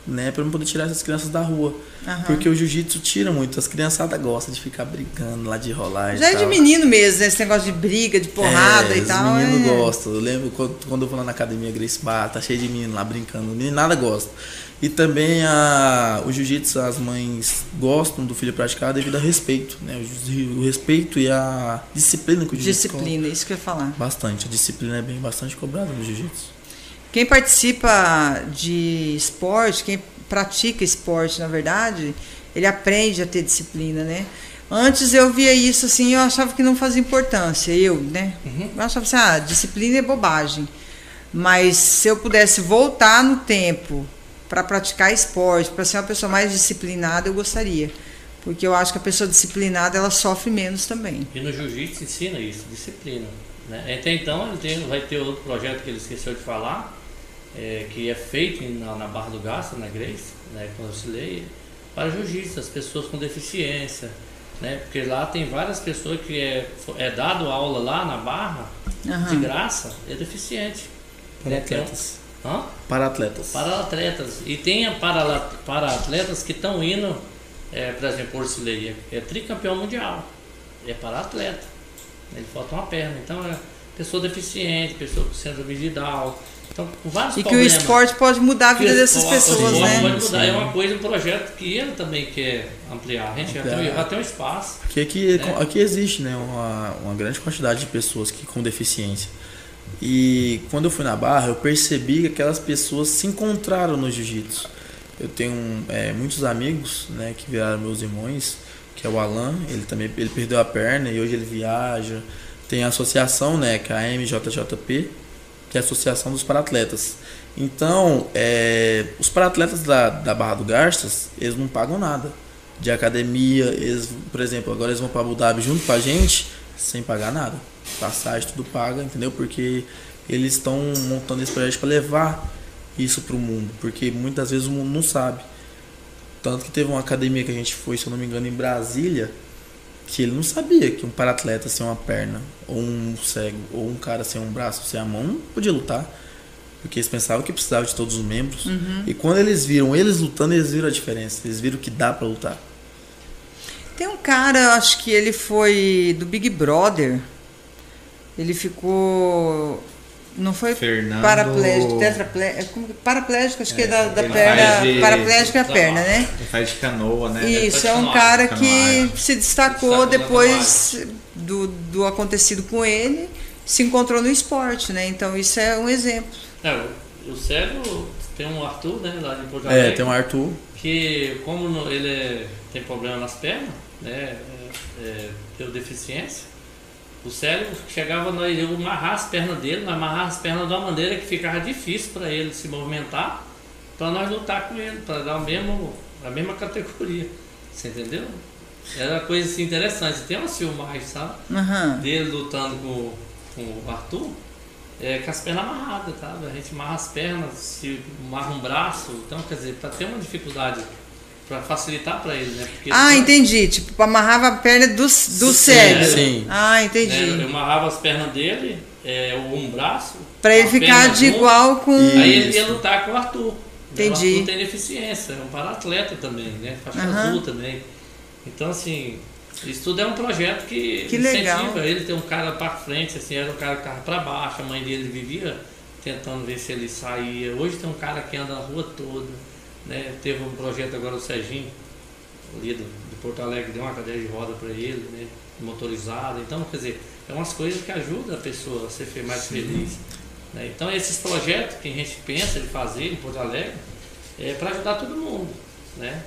né, para poder tirar essas crianças da rua. Aham. Porque o jiu-jitsu tira muito, as criançadas gostam de ficar brincando lá de rolar Já é de menino mesmo, né? Esse negócio de briga, de porrada É, e os tal. meninos é... gostam. Eu lembro quando, quando eu vou lá na academia Grace Bar, tá cheio de menino lá brincando. Nada gosta. E também a, o jiu-jitsu, as mães gostam do filho praticar devido ao respeito. Né? O, o respeito e a disciplina que o jiu-jitsu Disciplina, isso que eu ia falar. Bastante. A disciplina é bem bastante cobrada no jiu-jitsu. Quem participa de esporte, quem pratica esporte, na verdade, ele aprende a ter disciplina, né? Antes eu via isso assim, eu achava que não fazia importância, eu, né? Eu achava assim, ah, disciplina é bobagem. Mas se eu pudesse voltar no tempo para praticar esporte, para ser uma pessoa mais disciplinada, eu gostaria. Porque eu acho que a pessoa disciplinada, ela sofre menos também. E no jiu-jitsu ensina isso, disciplina. Né? Até então ele tem, vai ter outro projeto que ele esqueceu de falar, é, que é feito na, na Barra do Gasta, na Grace, né, quando eu auxiliei, para jiu-jitsu, as pessoas com deficiência. Né? Porque lá tem várias pessoas que é, é dado aula lá na Barra, de Aham. graça, é deficiente. Para Né? Tem um- atletas. Hã? Para atletas. Para atletas. E tem a para, para atletas que estão indo, é, por exemplo, Orsileia, é tricampeão mundial. É para atleta. Ele falta uma perna. Então é pessoa deficiente, pessoa com síndrome de Down. Então, com vários E que o esporte pode mudar a vida Que dessas esporte- pessoas, o esporte né? Pode mudar. É Sim. uma coisa, um projeto que ele também quer ampliar. A gente já tem, Ampliar. já tem um espaço. Porque aqui, né? aqui existe né, uma, uma grande quantidade de pessoas que, com deficiência. E quando eu fui na barra, eu percebi que aquelas pessoas se encontraram no jiu-jitsu. Eu tenho é, muitos amigos né, que viraram meus irmãos, que é o Alan, ele também ele perdeu a perna e hoje ele viaja. Tem a associação, né, que é a MJJP, que é a Associação dos Paratletas. Então, é, os paratletas da, da Barra do Garças, eles não pagam nada de academia. Eles, por exemplo, agora eles vão para Abu Dhabi junto com a gente, sem pagar nada. Passagem, tudo paga, entendeu? Porque eles estão montando esse projeto para levar isso para o mundo. Porque muitas vezes o mundo não sabe. Tanto que teve uma academia que a gente foi, se eu não me engano, em Brasília, que ele não sabia que um paratleta sem uma perna, ou um cego, ou um cara sem um braço, sem a mão, não podia lutar. Porque eles pensavam que precisava de todos os membros. Uhum. E quando eles viram eles lutando, eles viram a diferença. Eles viram que dá para lutar. Tem um cara, acho que ele foi do Big Brother. Ele ficou. Não foi Fernando- paraplégico, tetraplégico. Paraplégico, acho que é da, da perna. de- Paraplégico é a da perna, né? Ele faz de canoa, né? Isso, é um canoagem, cara canoagem. que se destacou Destacou na depois do, do acontecido com ele, se encontrou no esporte, né? Então isso é um exemplo. É, o, o Célio tem um Arthur, né, lá de Porto É, Alegre, tem o Arthur. que como ele é- tem problema nas pernas, né, é, é, deu deficiência, o Célio chegava, nós eu amarrar as pernas dele, nós amarrar as pernas de uma maneira que ficava difícil para ele se movimentar, para nós lutar com ele, para dar o mesmo, a mesma categoria, você entendeu? Era uma coisa assim interessante, tem umas filmagens, sabe? Aham. dele lutando com, com o Arthur, é com as pernas amarradas, tá? A gente amarra as pernas, se amarra um braço, então quer dizer, para ter uma dificuldade, para facilitar para ele, né? Porque Ah, entendi. Tipo, amarrava a perna do, do Sim, cérebro. sim. Ah, né, entendi. eu amarrava as pernas dele, é, ou um braço. Pra ele ficar de junto, igual com. Aí ele ia lutar com o Arthur. Entendi. O Arthur tem deficiência, é um para-atleta também, né? Faixa Aham. azul também. Então, assim, isso tudo é um projeto que, Que incentiva legal. ele ter um cara para frente, assim, era um cara que tava para baixo, a mãe dele vivia tentando ver se ele saía. Hoje tem um cara que anda a rua toda, né? Teve um projeto agora, o Serginho, ali do, de Porto Alegre, deu uma cadeira de roda para ele, né? Motorizada. Então, quer dizer, é umas coisas que ajudam a pessoa a ser mais feliz. né? Então, esses projetos que a gente pensa de fazer em Porto Alegre é para ajudar todo mundo, né?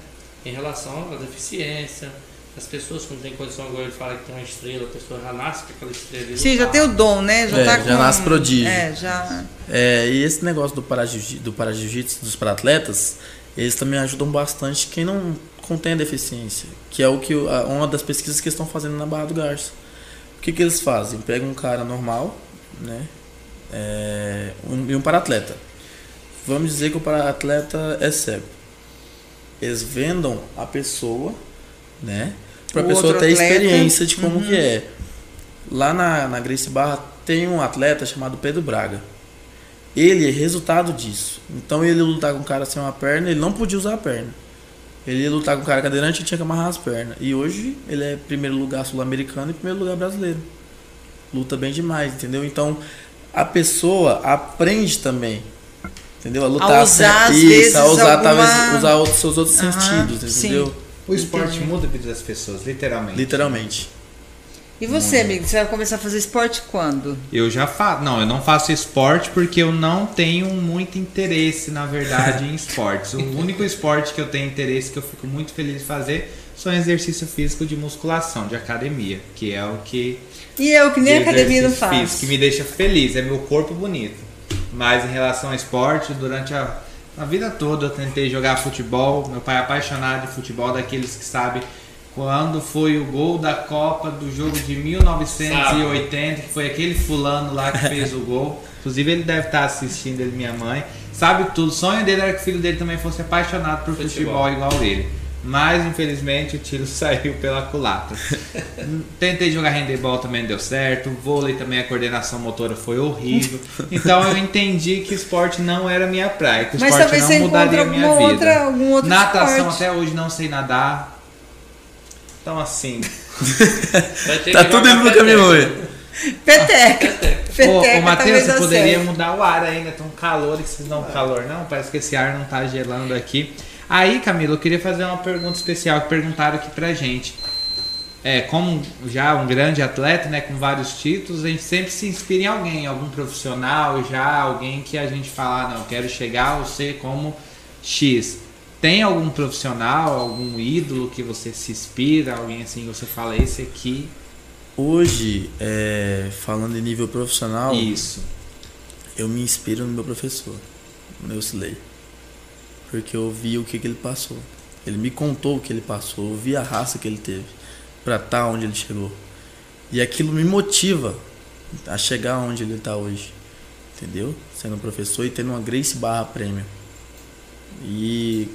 Em relação à deficiência, as pessoas que não têm condição, agora ele fala que tem uma estrela, a pessoa já nasce com aquela estrela. Sim, já tem o dom, né? Já É, tá já com. nasce prodígio. É, já. É, e esse negócio do para-jiu- do para-jiu-jitsu dos para-atletas, eles também ajudam bastante quem não contém a deficiência, que é o que uma das pesquisas que eles estão fazendo na Barra do Garça. O que, que eles fazem? Pegam um cara normal, né? É, um, e um para-atleta. Vamos dizer que o para-atleta é cego. Eles vendam a pessoa, né? Para a pessoa ter atleta, experiência de como uhum. que é. Lá na, na Grace Barra tem um atleta chamado Pedro Braga. Ele é resultado disso. Então ele ia lutar com um cara sem uma perna, ele não podia usar a perna. Ele ia lutar com um cara cadeirante e tinha que amarrar as pernas. E hoje ele é primeiro lugar sul-americano e primeiro lugar brasileiro. Luta bem demais, entendeu? Então a pessoa aprende também. Entendeu? A lutar usar, sem- às isso, vezes, a usar talvez alguma- usar outros, seus outros Aham, sentidos, sim. entendeu? O esporte Entendi. muda a vida das pessoas, literalmente. Literalmente. E você, amigo, você vai começar a fazer esporte quando? Eu já faço. Não, eu não faço esporte porque eu não tenho muito interesse, na verdade, em esportes. O único esporte que eu tenho interesse, que eu fico muito feliz de fazer, são exercício físico de musculação, de academia, que é o que. E eu, que nem de academia não faço. físico, que me deixa feliz, é meu corpo bonito. Mas em relação ao esporte, durante a, a vida toda eu tentei jogar futebol. Meu pai é apaixonado de futebol, daqueles que sabem quando foi o gol da Copa do jogo de 1980, que foi aquele fulano lá que fez o gol. Inclusive ele deve estar assistindo, ele minha mãe. Sabe tudo. O sonho dele era que o filho dele também fosse apaixonado por futebol, Futebol. igual ele. Mas infelizmente o tiro saiu pela culatra. Tentei jogar handebol também não deu certo. Vôlei também a coordenação motora foi horrível. Então eu entendi que esporte não era minha praia, que o Mas esporte não mudaria minha vida. outra, algum outro Natação esporte. até hoje não sei nadar. Então assim, Vai ter Tá que tudo indo no caminho peteca. hoje. Peteca. Ô, Peteca ô Matheus, talvez você poderia mudar o ar ainda, tá um calor, e vocês não calor não, parece que esse ar não tá gelando aqui. Aí, Camila, eu queria fazer uma pergunta especial que perguntaram aqui pra gente. É, como já um grande atleta, né, com vários títulos, a gente sempre se inspira em alguém, algum profissional já, alguém que a gente fala, ah, não, eu quero chegar ou ser como X. Tem algum profissional, algum ídolo que você se inspira, alguém assim que você fala, esse aqui, Hoje, é, falando em nível profissional, isso. eu me inspiro no meu professor, no meu Slay. Porque eu vi o que, que ele passou. Ele me contou o que ele passou, eu vi a raça que ele teve para estar onde ele chegou. E aquilo me motiva a chegar onde ele está hoje. Entendeu? Sendo professor e tendo uma Grace Barra Premium. E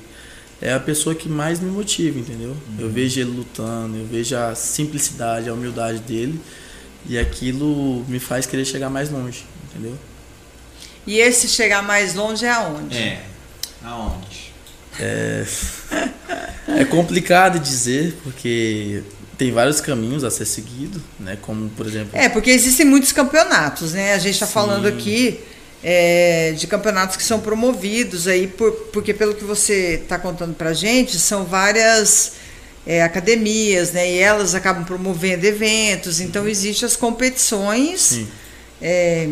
é a pessoa que mais me motiva, entendeu? Eu vejo ele lutando, eu vejo a simplicidade, a humildade dele. E aquilo me faz querer chegar mais longe, entendeu? E esse chegar mais longe é aonde? É. Aonde? É, é complicado dizer, porque tem vários caminhos a ser seguido, né? Como, por exemplo... É, porque existem muitos campeonatos, né? A gente está falando aqui é, de campeonatos que são promovidos aí, por, porque pelo que você está contando para gente, são várias é, academias, né? E elas acabam promovendo eventos, então existem as competições. É,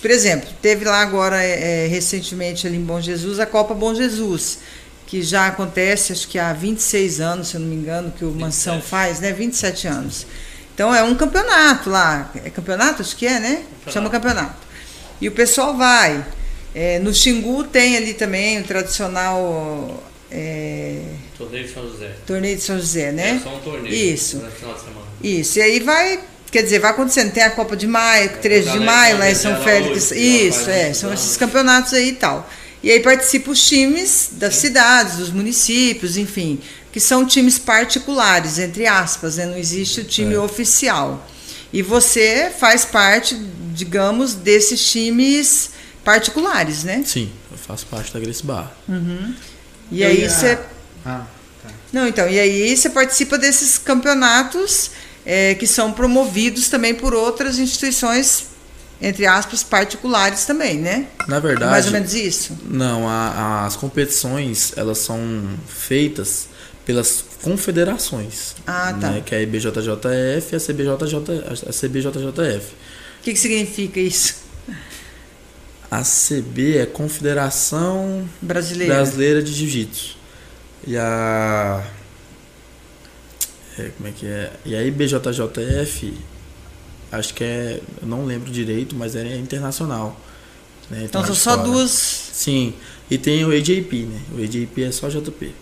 por exemplo, teve lá agora é, recentemente ali em Bom Jesus a Copa Bom Jesus, que já acontece acho que há 26 anos, se eu não me engano, que o Mansão faz, né? 27 anos. Então é um campeonato lá. É campeonato? Acho que é, né? Campeonato. Chama campeonato. E o pessoal vai. É, no Xingu tem ali também o tradicional é, Torneio de São José. torneio de São José, né? É só um torneio. Isso. No final de semana. Isso, e aí vai, quer dizer, vai acontecendo. Tem a Copa de Maio, 13 de Galera, maio, lá em São Félix. hoje, Isso, é, são esses campeonatos aí e tal. E aí participam os times das cidades, dos municípios, enfim, que são times particulares, entre aspas, né? não existe o time É. oficial. E você faz parte, digamos, desses times particulares, né? Sim, eu faço parte da Grace Bar. E Eu aí ia- você Ah, tá. Não, então, e aí você participa desses campeonatos é, que são promovidos também por outras instituições, entre aspas, particulares também, né? Na verdade... Mais ou menos isso. Não, a- as competições elas são feitas pelas confederações. Ah, tá. Né, que é a IBJJF e a CBJJ, a CBJJF. O que, que significa isso? A CB é Confederação Brasileira. Brasileira de Jiu-Jitsu. E a. é, como é que é? E a IBJJF, acho que é. Eu não lembro direito, mas é internacional. né, Então é são só duas. Sim. E tem o AJP, né? O AJP é só JP.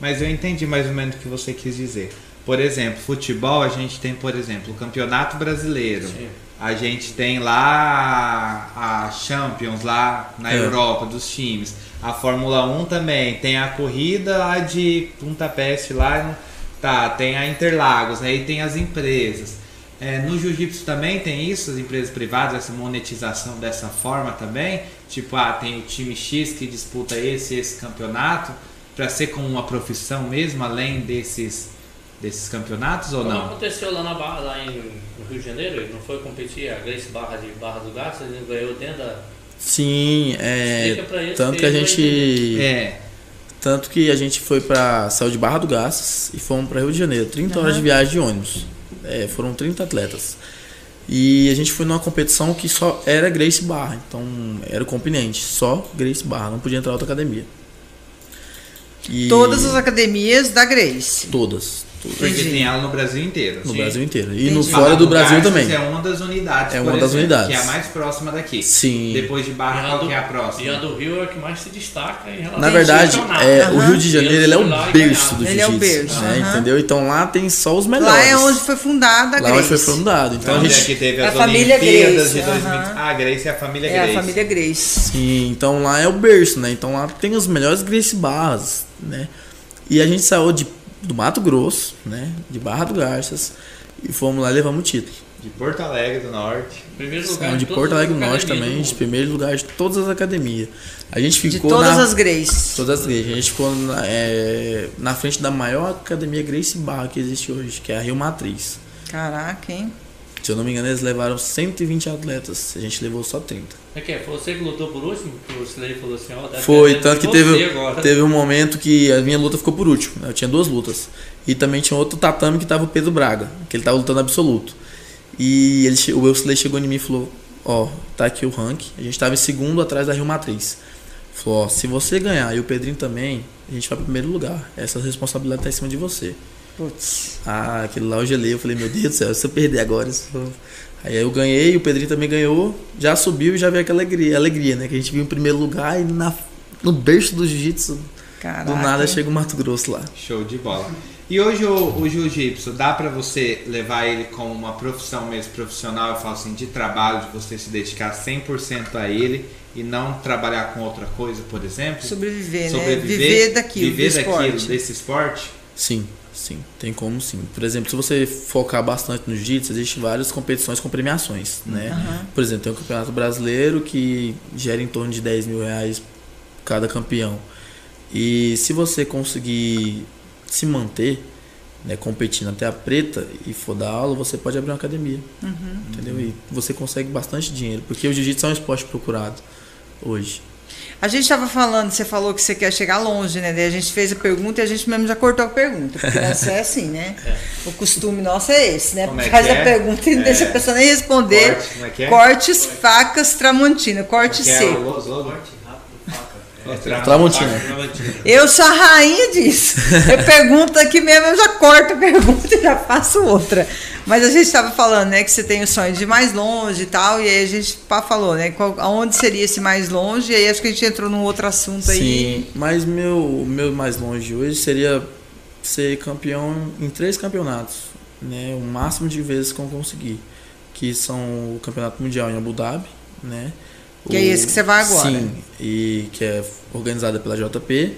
Mas eu entendi mais ou menos o que você quis dizer. Por exemplo, futebol, a gente tem, por exemplo, o Campeonato Brasileiro. Sim. A gente tem lá a Champions, lá na É. Europa, dos times. A Fórmula 1 também. Tem a corrida lá de Punta Peste lá. Tá, tem a Interlagos, né? E tem as empresas. É, no Jiu-Jitsu também tem isso, as empresas privadas, essa monetização dessa forma também. Tipo, ah, tem o time X que disputa esse esse campeonato para ser como uma profissão mesmo, além desses, desses campeonatos ou Como não? aconteceu lá, na Barra, lá em, no Rio de Janeiro, ele não foi competir a Grace Barra de Barra do Gato, ele ganhou dentro da. Sim, é. Tanto que que a gente. É, Tanto que a gente foi pra. Saiu de Barra do Garças e fomos pra Rio de Janeiro. 30 horas de viagem de ônibus. É, foram 30 atletas. E a gente foi numa competição que só era Grace Barra. Então era o continente, só Grace Barra, não podia entrar outra academia. E- Todas as academias da Grace. Todas. Porque Entendi. tem ela no Brasil inteiro. No Sim. Brasil inteiro. E Entendi. no fora do Brasil Garças também. É uma das unidades. É uma das exemplo, unidades. Que é a mais próxima daqui. Sim. Depois de Barra, qual do, que é a próxima? E a do Rio é a que mais se destaca em relação Na verdade, é, o Rio de Janeiro ele é lá o berço do ganharam. Ele é o jiu-jitsu, berço, né? Entendeu? Então lá tem só os melhores. Lá é onde foi fundada a Lá Grace. onde foi fundado. Então a Onde é gente que teve A as família Olimpíadas Grace, de 2000. aham. Ah, a Grace é a família É Grace. a família Grace. Sim, então lá é o berço, né? Então lá tem os melhores Grace Barras, né? E a gente saiu de, do Mato Grosso, né? De Barra do Garças. E fomos lá e levamos o título. De Porto Alegre do Norte. Primeiro lugar Saímos de todas Porto Alegre do Norte também, do de primeiro lugar de todas as academias. A gente De ficou todas na, as Grace. Todas as igrejas. A gente ficou na, é, na frente da maior academia Grace Barra que existe hoje, que é a Rio Matriz. Caraca, hein? Se eu não me engano, eles levaram 120 atletas. A gente levou só 30. É que é, foi você que lutou por último? Que o Slay falou assim, ó, deve Foi, tanto que teve, agora. teve um momento que a minha luta ficou por último. né? Eu tinha duas lutas. E também tinha outro tatame que tava o Pedro Braga, que ele tava lutando absoluto. E ele, o Wilsley chegou em mim e falou: Ó, tá aqui o rank. A gente tava em segundo atrás da Rio Matriz. Falou: Ó, se você ganhar e o Pedrinho também, a gente vai pro primeiro lugar. Essa responsabilidade tá em cima de você. Putz. Ah, aquele lá eu gelei. Eu falei: Meu Deus do céu, se eu perder agora. isso eu- Aí eu ganhei, o Pedrinho também ganhou. Já subiu e já veio aquela alegria, alegria né? Que a gente viu em primeiro lugar e na, no berço do jiu-jitsu. Caraca. Do nada chega o Mato Grosso lá. Show de bola. E hoje o, o jiu-jitsu, dá pra você levar ele como uma profissão mesmo, profissional, eu falo assim, de trabalho, de você se dedicar 100% a ele e não trabalhar com outra coisa, por exemplo? Sobreviver, né? Sobreviver, Viver daquilo, viver do daquilo, esporte. desse esporte? Sim. Sim, tem como sim. Por exemplo, se você focar bastante no jiu-jitsu, existem várias competições com premiações, né? Aham. Por exemplo, tem o Campeonato Brasileiro que gera em torno de 10 mil reais cada campeão. E se você conseguir se manter, né, competindo até a preta e for dar aula, você pode abrir uma academia. Entendeu? E você consegue bastante dinheiro, porque o jiu-jitsu é um esporte procurado hoje. A gente estava falando, você falou que você quer chegar longe, né? Daí a gente fez a pergunta e a gente mesmo já cortou a pergunta. Porque nossa, é assim, né? O costume nosso é esse, né? É Faz é? a pergunta e não É. deixa a pessoa nem responder. Corte, é é? Cortes, facas, tramontina, corte é seco. o slogan? Corte rápido, faca. É, tra- Tramontina. Tramontina. Eu sou a rainha disso. Eu pergunto aqui mesmo, eu já corto a pergunta e já faço outra. Mas a gente estava falando, né, que você tem o sonho de ir mais longe e tal, e aí a gente pá, falou, né, qual, aonde seria esse mais longe, e aí acho que a gente entrou num outro assunto aí. Sim, mas meu meu mais longe hoje seria ser campeão em três campeonatos, né? O máximo de vezes que eu conseguir, que são o Campeonato Mundial em Abu Dhabi, né? Que é O- esse que você vai agora. Sim, e que é organizada pela JP,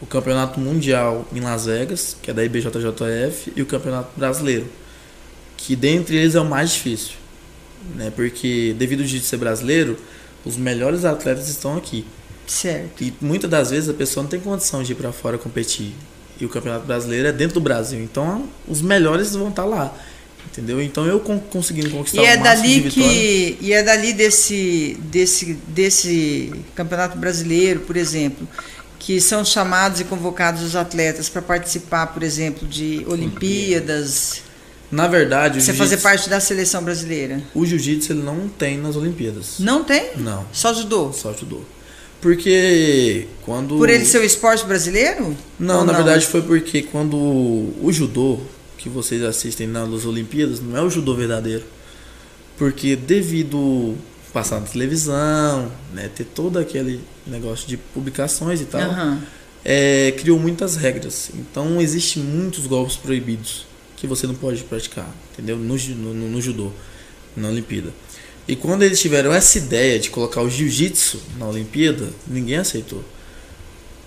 o Campeonato Mundial em Las Vegas, que é da IBJJF, e o Campeonato Brasileiro, que dentre eles é o mais difícil, né? Porque devido ao jiu-jitsu ser brasileiro, os melhores atletas estão aqui. Certo. E muitas das vezes a pessoa não tem condição de ir para fora competir. E o Campeonato Brasileiro é dentro do Brasil. Então os melhores vão estar lá. Entendeu? Então eu con- conseguindo conquistar E é o dali que e é dali desse desse desse Campeonato Brasileiro, por exemplo, que são chamados e convocados os atletas para participar, por exemplo, de Olimpíadas, Na verdade, o você fazer parte da seleção brasileira. o jiu-jitsu ele não tem nas Olimpíadas. Não tem? Não, Só judô. só judô. Porque quando Por ele ser o esporte brasileiro? Não, na verdade foi porque quando o judô que vocês assistem nas Olimpíadas não é o judô verdadeiro. Porque devido passar na televisão, né, ter todo aquele negócio de publicações e tal, Aham. é, criou muitas regras. Então existe muitos golpes proibidos que você não pode praticar, entendeu? No, no, no judô, na Olimpíada. E quando eles tiveram essa ideia de colocar o jiu-jitsu na Olimpíada, ninguém aceitou.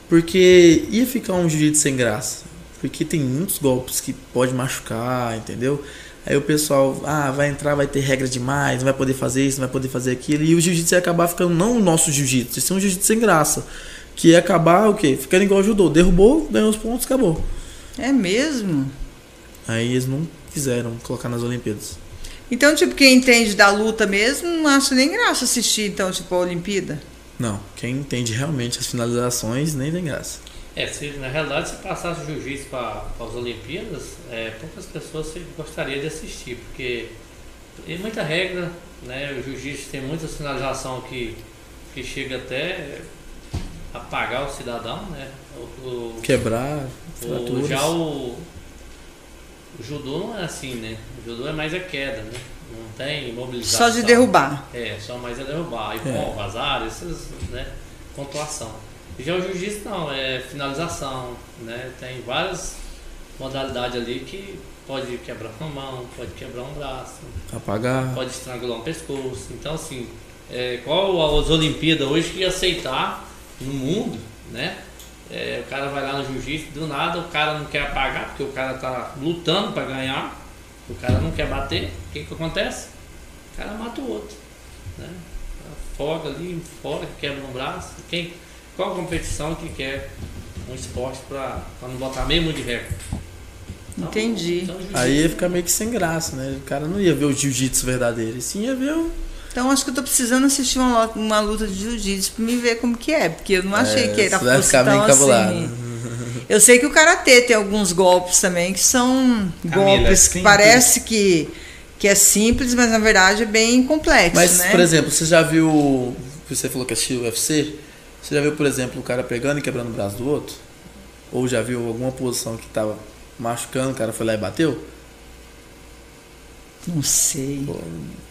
Porque ia ficar um jiu-jitsu sem graça. Porque tem muitos golpes que pode machucar, entendeu? Aí o pessoal, ah, vai entrar, vai ter regra demais, não vai poder fazer isso, não vai poder fazer aquilo. E o jiu-jitsu ia acabar ficando não o nosso jiu-jitsu, ia ser um jiu-jitsu sem graça. Que ia acabar o quê? Ficando igual o judô. Derrubou, ganhou os pontos, acabou. É mesmo? Aí eles não quiseram colocar nas Olimpíadas. Então, tipo, quem entende da luta mesmo, não acha nem graça assistir, então, tipo, a Olimpíada. Não, quem entende realmente as finalizações nem tem graça. É, se na realidade se passasse o jiu-jitsu para as Olimpíadas, é, poucas pessoas gostariam de assistir, porque tem muita regra, né? O jiu-jitsu tem muita sinalização que, que chega até apagar o cidadão, né? O, o- Quebrar, o- já o, o judô não é assim, né? O judô é mais a queda, né? Não tem imobilização. Só de derrubar. É, só mais é derrubar. E É. pô, vazar, essas, né? Pontuação. Já o jiu-jitsu não, é finalização, né? Tem várias modalidades ali que pode quebrar uma mão, pode quebrar um braço, Apagar. pode estrangular um pescoço. Então, assim, é, qual as Olimpíadas hoje que aceitar no mundo, né? É, o cara vai lá no jiu-jitsu, do nada o cara não quer apagar, porque o cara tá lutando para ganhar, o cara não quer bater, o que que acontece? O cara mata o outro, né? Afoga ali, fora, quebra um braço. Quem, qual competição que quer um esporte para não botar mesmo de recorde? Então, Entendi. então, Aí ia ficar meio que sem graça, né? O cara não ia ver o jiu-jitsu verdadeiro, e sim ia ver o. Então, acho que eu tô precisando assistir uma, uma luta de jiu-jitsu pra me ver como que é, porque eu não achei É, que era você vai fosse ficar meio tão encabulado. assim. Eu sei que o karatê tem alguns golpes também que são Camila, golpes que parece que, que é simples, mas na verdade é bem complexo, Mas, né? por exemplo, você já viu. Você falou que assistiu o UFC? Você já viu, por exemplo, o cara pegando e quebrando o braço do outro? Ou já viu alguma posição que tava machucando, o cara foi lá e bateu? Não sei. Pô,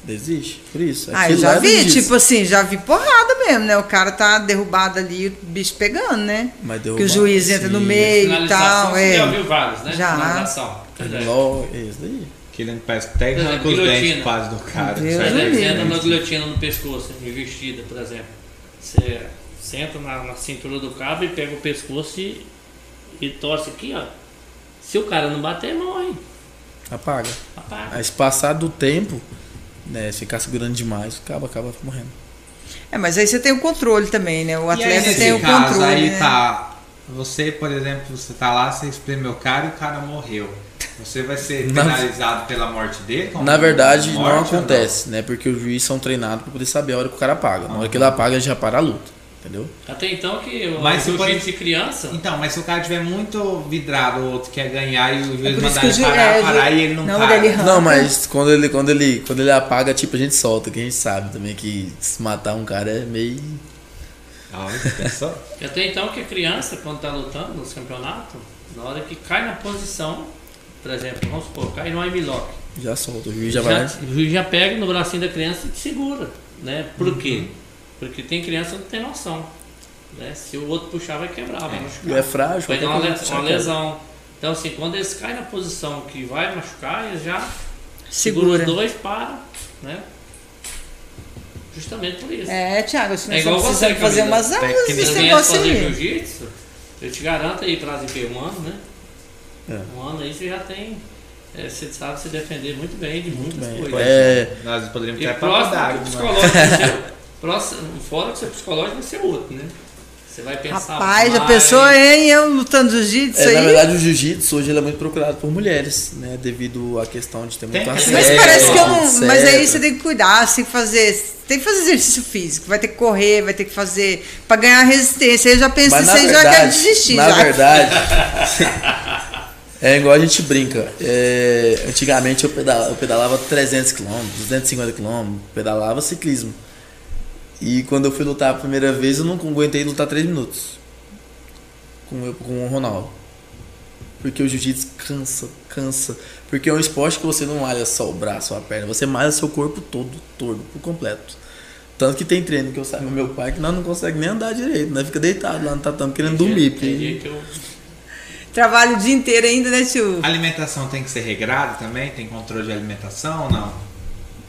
desiste. Por isso. Ah, eu já é vi, tipo assim, já vi porrada mesmo, né? O cara tá derrubado ali, o bicho pegando, né? Mas Que o juiz entra no sim. meio e tal, você é. já viu vários, né? Já. É. É isso daí. Que ele parece que até arranca os guilhotina. dentes quase do cara. Deus. Você entra na guilhotina no pescoço, investida, por exemplo. Você senta na, na cintura do cabo e pega o pescoço e, e torce aqui, ó. Se o cara não bater, morre. Apaga. Apaga. Aí se passar do tempo, né, se ficar segurando demais, acaba, acaba morrendo. É, mas aí você tem o controle também, né? O E aí, atleta nesse tem o caso, controle. aí né? tá. Você, por exemplo, você tá lá, você espremeu o cara e o cara morreu. Você vai ser Na- penalizado pela morte dele? Como Na verdade, não morte ou acontece, né? Porque os juízes são treinados para poder saber a hora que o cara apaga. Na hora que ele apaga, ele já para a luta. Entendeu? Até então que o Mas se jiu-jitsu de criança. Então, mas se o cara tiver muito vidrado, o outro quer ganhar e o É juiz por isso mandar que o ele ju- parar, é, parar e ele não, não, para. ele. Não, mas quando ele, quando ele, quando ele apaga, tipo, a gente solta, que a gente sabe também que se matar um cara é meio. Ah? E Até então que a criança, quando tá lutando nos campeonatos, na hora que cai na posição, por exemplo, vamos supor, cai no armlock. Já solta, o juiz já, Já, vai. o juiz já pega no bracinho da criança e te segura. Né? Por quê? Porque tem criança que não tem noção. Né? Se o outro puxar, vai quebrar, vai machucar. É frágil, Vai dar uma, uma lesão. Então, assim, quando eles caem na posição que vai machucar, eles já segura Segura. os dois, para, né? Justamente por isso. É, Thiago, que É igual você, precisando fazer umas aulas desse Você vier negócio fazer aí. jiu-jitsu, eu te garanto aí, traz aqui um ano, né? É. Um ano aí você já tem. é, você sabe se defender muito bem de muitas bem. coisas. É, Nós poderíamos falar que o psicológico próximo, fora que seu psicológico vai ser outro, né? Você vai pensar. Rapaz, mais. pensou, hein? Eu lutando jiu-jitsu é, aí? na verdade, o jiu-jitsu hoje ele é muito procurado por mulheres, né? Devido à questão de ter muito Tem- assédio. Mas parece que eu não. etc. Mas aí você tem que cuidar, você tem que fazer. Tem que fazer exercício físico, vai ter que correr, vai ter que fazer. pra ganhar resistência. Aí eu já Mas nisso na aí já quero verdade, desistir. na já. verdade, é igual a gente brinca. É, antigamente eu pedalava, eu pedalava 300 km, 250 km, pedalava ciclismo. E quando eu fui lutar a primeira vez, eu não aguentei lutar 3 minutos com, o- com o Ronaldo. Porque o jiu-jitsu cansa, cansa. Porque é um esporte que você não malha só o braço ou a perna, você malha seu corpo todo, todo, por completo. Tanto que tem treino que eu saio com meu pai que nós não consegue nem andar direito, nós fica deitado lá no tatame querendo Tem dormir. dia- tem dia Porque... que eu- Trabalho o dia inteiro ainda, né, tio? A alimentação tem que ser regrada também? Tem controle de alimentação ou não?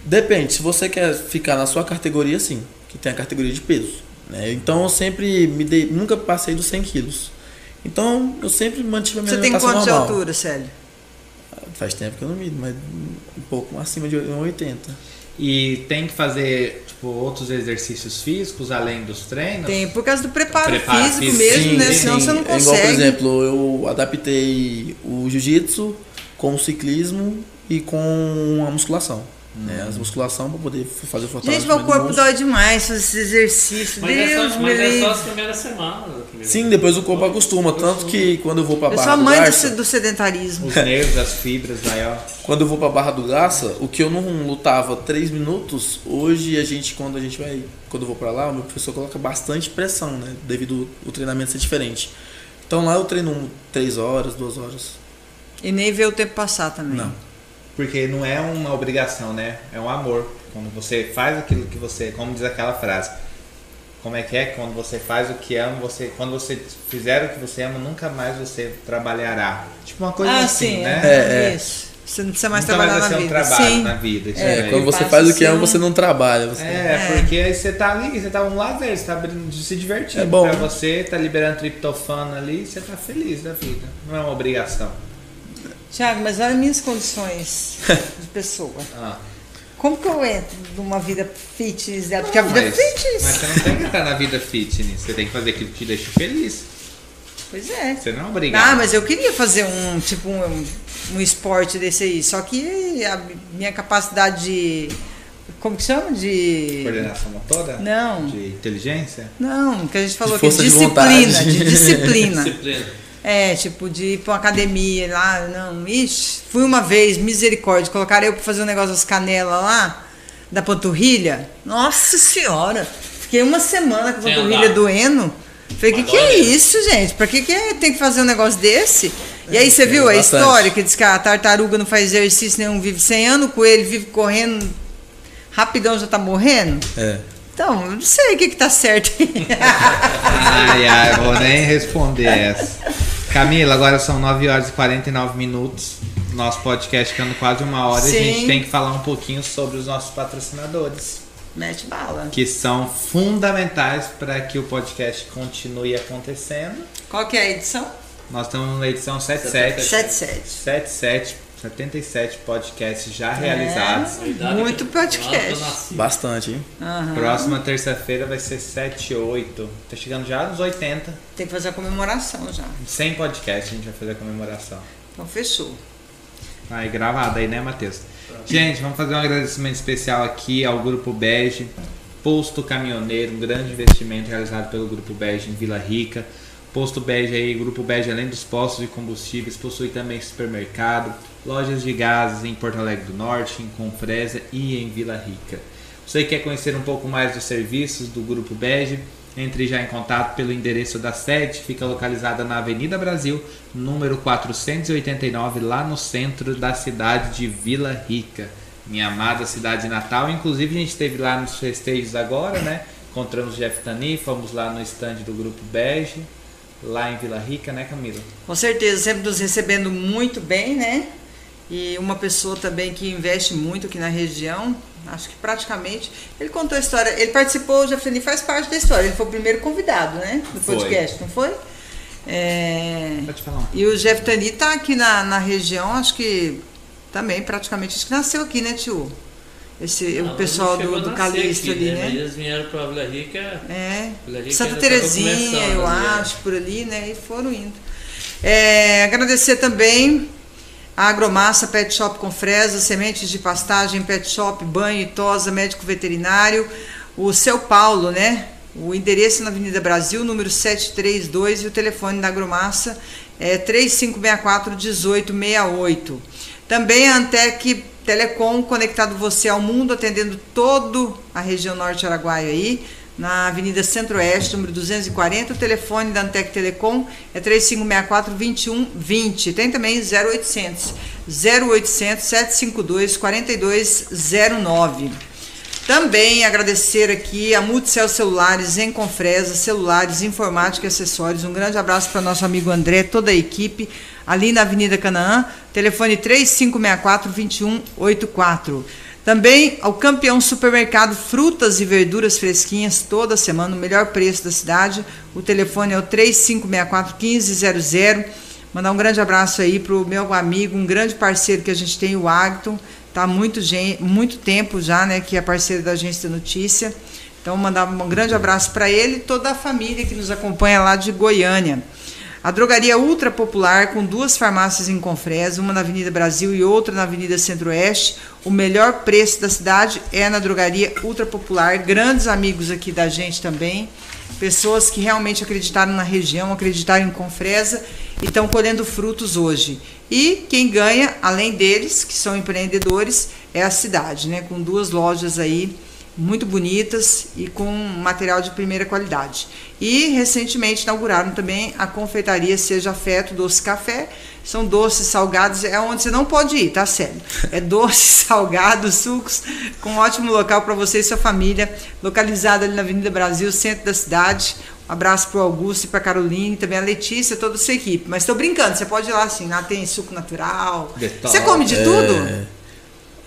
Depende, se você quer ficar na sua categoria, sim, que tem a categoria de peso. Né? Então eu sempre me dei, nunca passei dos 100 quilos. Então eu sempre mantive a minha Você tem quanto de normal. altura, Célio? Faz tempo que eu não mido, mas um pouco acima de 1,80. E tem que fazer tipo, outros exercícios físicos além dos treinos? Tem, por causa do preparo, Preparo físico, físico, mesmo, sim, né? sim. Senão você não É consegue. igual, por exemplo, eu adaptei o jiu-jitsu com o ciclismo e com a musculação. Né? As musculação para poder fazer o Gente, fortalecimento meu corpo dói demais fazer esse exercício. Mas, é Deus só, me mas é só as primeiras semanas. Sim, depois o corpo acostuma. Tanto que quando eu vou pra Eu sou Barra a do mãe do, Garça, se- do sedentarismo. Os nervos, as fibras, aí ó. quando eu vou pra Barra do Garça, o que eu não lutava 3 minutos, hoje a gente, quando a gente vai, quando eu vou pra lá, o meu professor coloca bastante pressão, né? Devido o treinamento ser diferente. Então lá eu treino 3 horas, 2 horas. E nem ver o tempo passar também. Não. Porque não é uma obrigação, né? É um amor. Quando você faz aquilo que você. Como diz aquela frase. Como é que é? Quando você faz o que ama, você. Quando você fizer o que você ama, nunca mais você trabalhará. Tipo uma coisa ah, assim, sim, né? é, É, é. isso. Você não precisa mais nunca trabalhar mais vai na ser um vida. trabalho sim. na vida. É, quando você faz o que ama, você não trabalha. Você... É, É. porque aí você tá ali, você tá um lazer, você tá abrindo- se divertindo. É bom. Pra você, tá liberando triptofano ali, você tá feliz da vida. Não é uma obrigação. Tiago, mas olha minhas condições de pessoa. Ah, Como que eu entro numa vida fitness dela? Porque a vida mas, é fitness. mas você não tem que estar na vida fitness, você tem que fazer aquilo que te deixa feliz. Pois é. Você não é obrigado. Ah, mas eu queria fazer um tipo um, um esporte desse aí. Só que a minha capacidade de. Como que chama? De. Coordenação motora? Não. De inteligência? Não, que a gente falou De aqui, força de disciplina, vontade. de disciplina. Disciplina. É, tipo, de ir pra uma academia lá, não, ixi, fui uma vez, misericórdia, colocaram eu pra fazer um negócio das canelas lá, da panturrilha. Nossa senhora! Fiquei uma semana com a panturrilha doendo. Falei, que Mas que é isso, gente? Pra que, que é- tem que fazer um negócio desse? E aí você viu a bastante. história que diz que a tartaruga não faz exercício nenhum, vive 100 anos, o coelho vive correndo, rapidão já tá morrendo? É. Então, não sei o que que tá certo aí. Ai, ai, vou nem responder essa. Camila, agora são 9 horas e 49 minutos. Nosso podcast ficando quase uma hora. E a gente Sim. tem que falar um pouquinho sobre os nossos patrocinadores. Mete bala. Que são fundamentais para que o podcast continue acontecendo. Qual que é a edição? Nós estamos na edição 77. 77. 77, 77 podcasts já realizados. Idade Muito podcast. Bastante, hein? Aham. Próxima terça-feira vai ser 78. Tá chegando já nos 80. Tem que fazer a comemoração já. 100 podcasts a gente vai fazer a comemoração. Então fechou. Aí gravado aí, né, Matheus? Gente, vamos fazer um agradecimento especial aqui ao Grupo Bege, Posto Caminhoneiro, um grande investimento realizado pelo Grupo Bege em Vila Rica. Posto Bege aí, Grupo Bege, além dos postos de combustíveis, possui também supermercado, lojas de gases em Porto Alegre do Norte, em Confresa e em Vila Rica. Você que quer conhecer um pouco mais dos serviços do Grupo Bege, entre já em contato pelo endereço da sede, fica localizada na Avenida Brasil, número 489, lá no centro da cidade de Vila Rica, minha amada cidade natal. Inclusive, a gente esteve lá nos festejos agora, né? Encontramos Jeff Tani, fomos lá no stand do Grupo Bege, lá em Vila Rica, né, Camila? Com certeza, sempre nos recebendo muito bem, né? E uma pessoa também que investe muito aqui na região, acho que praticamente. Ele contou a história, ele participou, o Jefferini faz parte da história, ele foi o primeiro convidado, né? Do Foi. podcast, não foi? É, Pode falar E o Jeff Tani tá aqui na, na região, acho que também praticamente, acho que nasceu aqui, né, tio? Esse, Não, o pessoal do, do Calixto ali, Mas né? eles vieram pra Vila Rica. É, Vila Rica Santa Terezinha, eu né? acho, por ali, né? E foram indo. É, agradecer também Agromassa Pet Shop com Fresa, sementes de pastagem, pet shop, banho e tosa, médico veterinário, o seu Paulo, né? O endereço na Avenida Brasil, número 732, e o telefone da Agromassa é 3564 1868. Também a Antec Telecom, conectado você ao mundo, atendendo toda a região norte araguaia aí, na Avenida Centro-Oeste, número 240. O telefone da Antec Telecom é 3564 2120. Tem também 0800 0800 752 4209. Também agradecer aqui a Multicel Celulares em Confresa, celulares, informática e acessórios. Um grande abraço para nosso amigo André, toda a equipe, ali na Avenida Canaã, telefone 3564-2184. Também ao campeão supermercado Frutas e Verduras Fresquinhas, toda semana, o melhor preço da cidade. O telefone é o 3564-1500. Mandar um grande abraço aí para o meu amigo, um grande parceiro que a gente tem, o Agton. Tá muito, gen- muito tempo já, né, que é parceiro da agência Notícia. Então, mandar um grande abraço para ele e toda a família que nos acompanha lá de Goiânia. A drogaria ultra popular, com duas farmácias em Confresa, uma na Avenida Brasil e outra na Avenida Centro-Oeste. O melhor preço da cidade é na drogaria ultra popular. Grandes amigos aqui da gente também. Pessoas que realmente acreditaram na região, acreditaram em Confresa e estão colhendo frutos hoje. E quem ganha, além deles, que são empreendedores, é a cidade, né? Com duas lojas aí muito bonitas e com material de primeira qualidade. E recentemente inauguraram também a confeitaria Seja Afeto Doce Café. São doces salgados, é onde você não pode ir, tá sério. É doces, salgados, sucos, com um ótimo local para você e sua família, localizado ali na Avenida Brasil, centro da cidade. Um abraço para o Augusto e para a Caroline, também a Letícia, toda a sua equipe. Mas estou brincando, você pode ir lá assim, lá tem suco natural. Detol. Você come de tudo?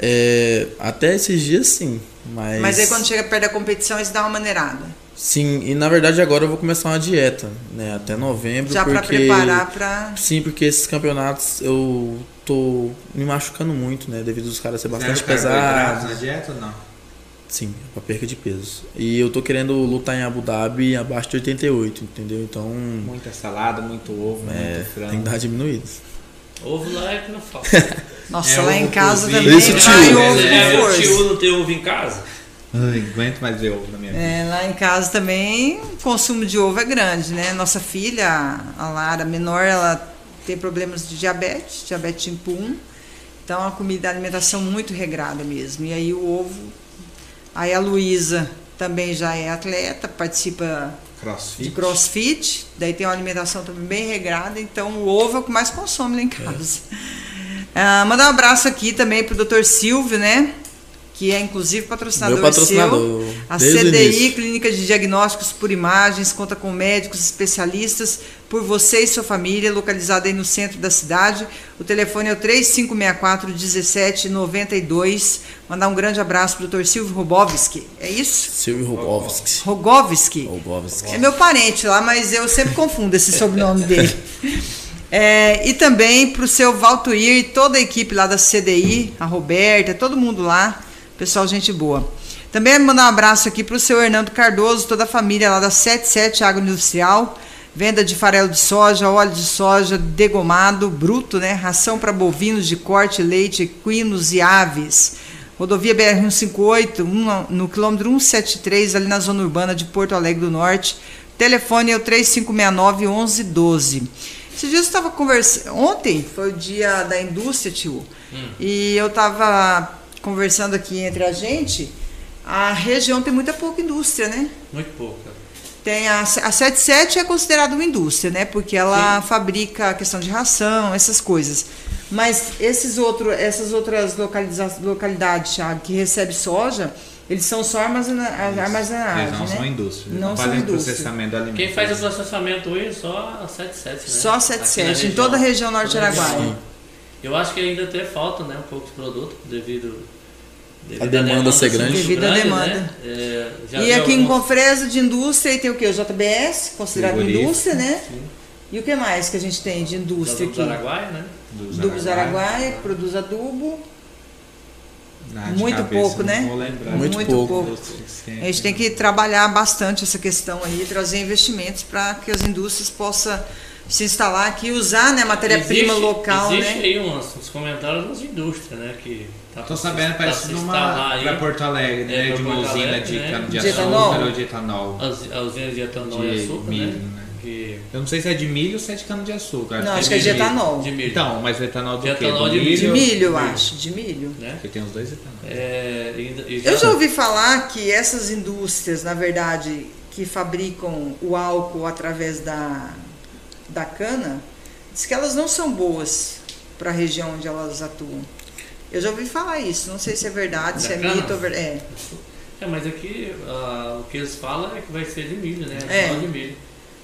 É, até esses dias sim, mas. Mas aí quando chega perto da competição, você dá uma maneirada. Sim, e na verdade agora eu vou começar uma dieta, né? Até novembro. Já para porque... preparar para. Sim, porque esses campeonatos eu tô me machucando muito, né? Devido aos caras ser bastante pesados. na dieta ou não? Sim, pra perca de pesos. E eu tô querendo lutar em Abu Dhabi abaixo de 88, entendeu? Então, Muita salada, muito ovo, é, muito frango. tem que dar diminuída. Ovo lá é que não falta. Nossa, É, lá em ovo casa também Esse vai tio. ovo É, com o força. tio não tem ovo em casa? Ai, aguento mais ver ovo na minha vida. É, lá em casa também o consumo de ovo é grande, né? Nossa filha, a Lara, menor, ela tem problemas de diabetes, diabetes tipo 1. Então a comida, a alimentação muito regrada mesmo. E aí o ovo. Aí a Luísa também já é atleta, participa Crossfit. de crossfit, daí tem uma alimentação também bem regrada, então o ovo é o que mais consome lá em casa. Ah, mandar um abraço aqui também pro Dr. Silvio, né? Que é inclusive patrocinador, Meu patrocinador, seu. A o CDI. Clínica de Diagnósticos por Imagens, conta com médicos especialistas por você e sua família, localizada aí no centro da cidade. O telefone é o 3564 1792. Mandar um grande abraço pro Dr. Silvio Robovski. É isso? Silvio Rogovski. Rogovski. Rogovski. É meu parente lá, mas eu sempre confundo esse sobrenome dele. É, e também para o seu Valtuir e toda a equipe lá da CDI, a Roberta, todo mundo lá, pessoal, gente boa. Também mandar um abraço aqui para o seu Hernando Cardoso, toda a família lá da 77 Água Industrial, venda de farelo de soja, óleo de soja degomado, bruto, né? Ração para bovinos de corte, leite, equinos e aves. Rodovia BR-158, um, no quilômetro 173, ali na zona urbana de Porto Alegre do Norte. Telefone é o 3569-1112. Esses dias eu estava conversando. Ontem foi o dia da indústria, tio. Hum. E eu estava conversando aqui entre a gente. A região tem muita pouca indústria, né? Muito pouca. Tem a, a 77 é considerada uma indústria, né? Porque ela Sim. fabrica a questão de ração, essas coisas. Mas esses outro, essas outras localidades, Thiago, que recebe soja, eles são só armazena armazenagem. Eles não né? são indústria. Não, não são indústria. processamento do alimento. Quem faz o processamento hoje é só a 77, né? Só a 77, em toda a região norte araguaia. Eu acho que ainda tem falta, né? Um pouco de produto devido a demanda, demanda ser grande. Devido à demanda. Né? É, e aqui alguns... em Confresa de indústria tem o que? O JBS, considerado indústria, né? Sim. E o que mais que a gente tem de indústria aqui? Araguaia, né? Dubos Araguaia, que produz adubo. Muito cabeça, pouco, né? Muito, Muito pouco. pouco. A gente tem que trabalhar bastante essa questão aí, trazer investimentos para que as indústrias possam se instalar aqui e usar né, matéria-prima local. Existe né? aí uns, uns comentários das indústrias, né? Que Tá Tô sabendo, parece tá numa para Porto Alegre, né? É, de uma usina de né? cano de, de açúcar ou de etanol. A usina de etanol de e açúcar, milho, né? né? Que... Eu não sei se é de milho ou se é de cano de açúcar. Não, acho que é de etanol. De milho. Então, mas o etanol do de quê? Etanol de milho? De milho, eu acho. De milho. Né? Porque tem os dois etanóis. É, e, e já... Eu já ouvi falar que essas indústrias, na verdade, que fabricam o álcool através da, da cana, diz que elas não são boas para a região onde elas atuam. Eu já ouvi falar isso, não sei se é verdade, da se é cana? mito ou verdade. É. é, mas aqui uh, o que eles falam é que vai ser de milho, né? É. De milho.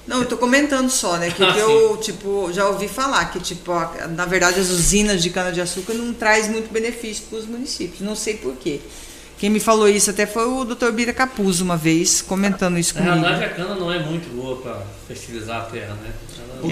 Não, eu tô comentando só, né? Que, ah, que eu, tipo, já ouvi falar que, tipo, na verdade as usinas de cana-de-açúcar não traz muito benefício para os municípios. Não sei por quê. Quem me falou isso até foi o Dr. Bira Capuzzo uma vez, comentando isso comigo. Na verdade, a cana não é muito boa para fertilizar a terra, né?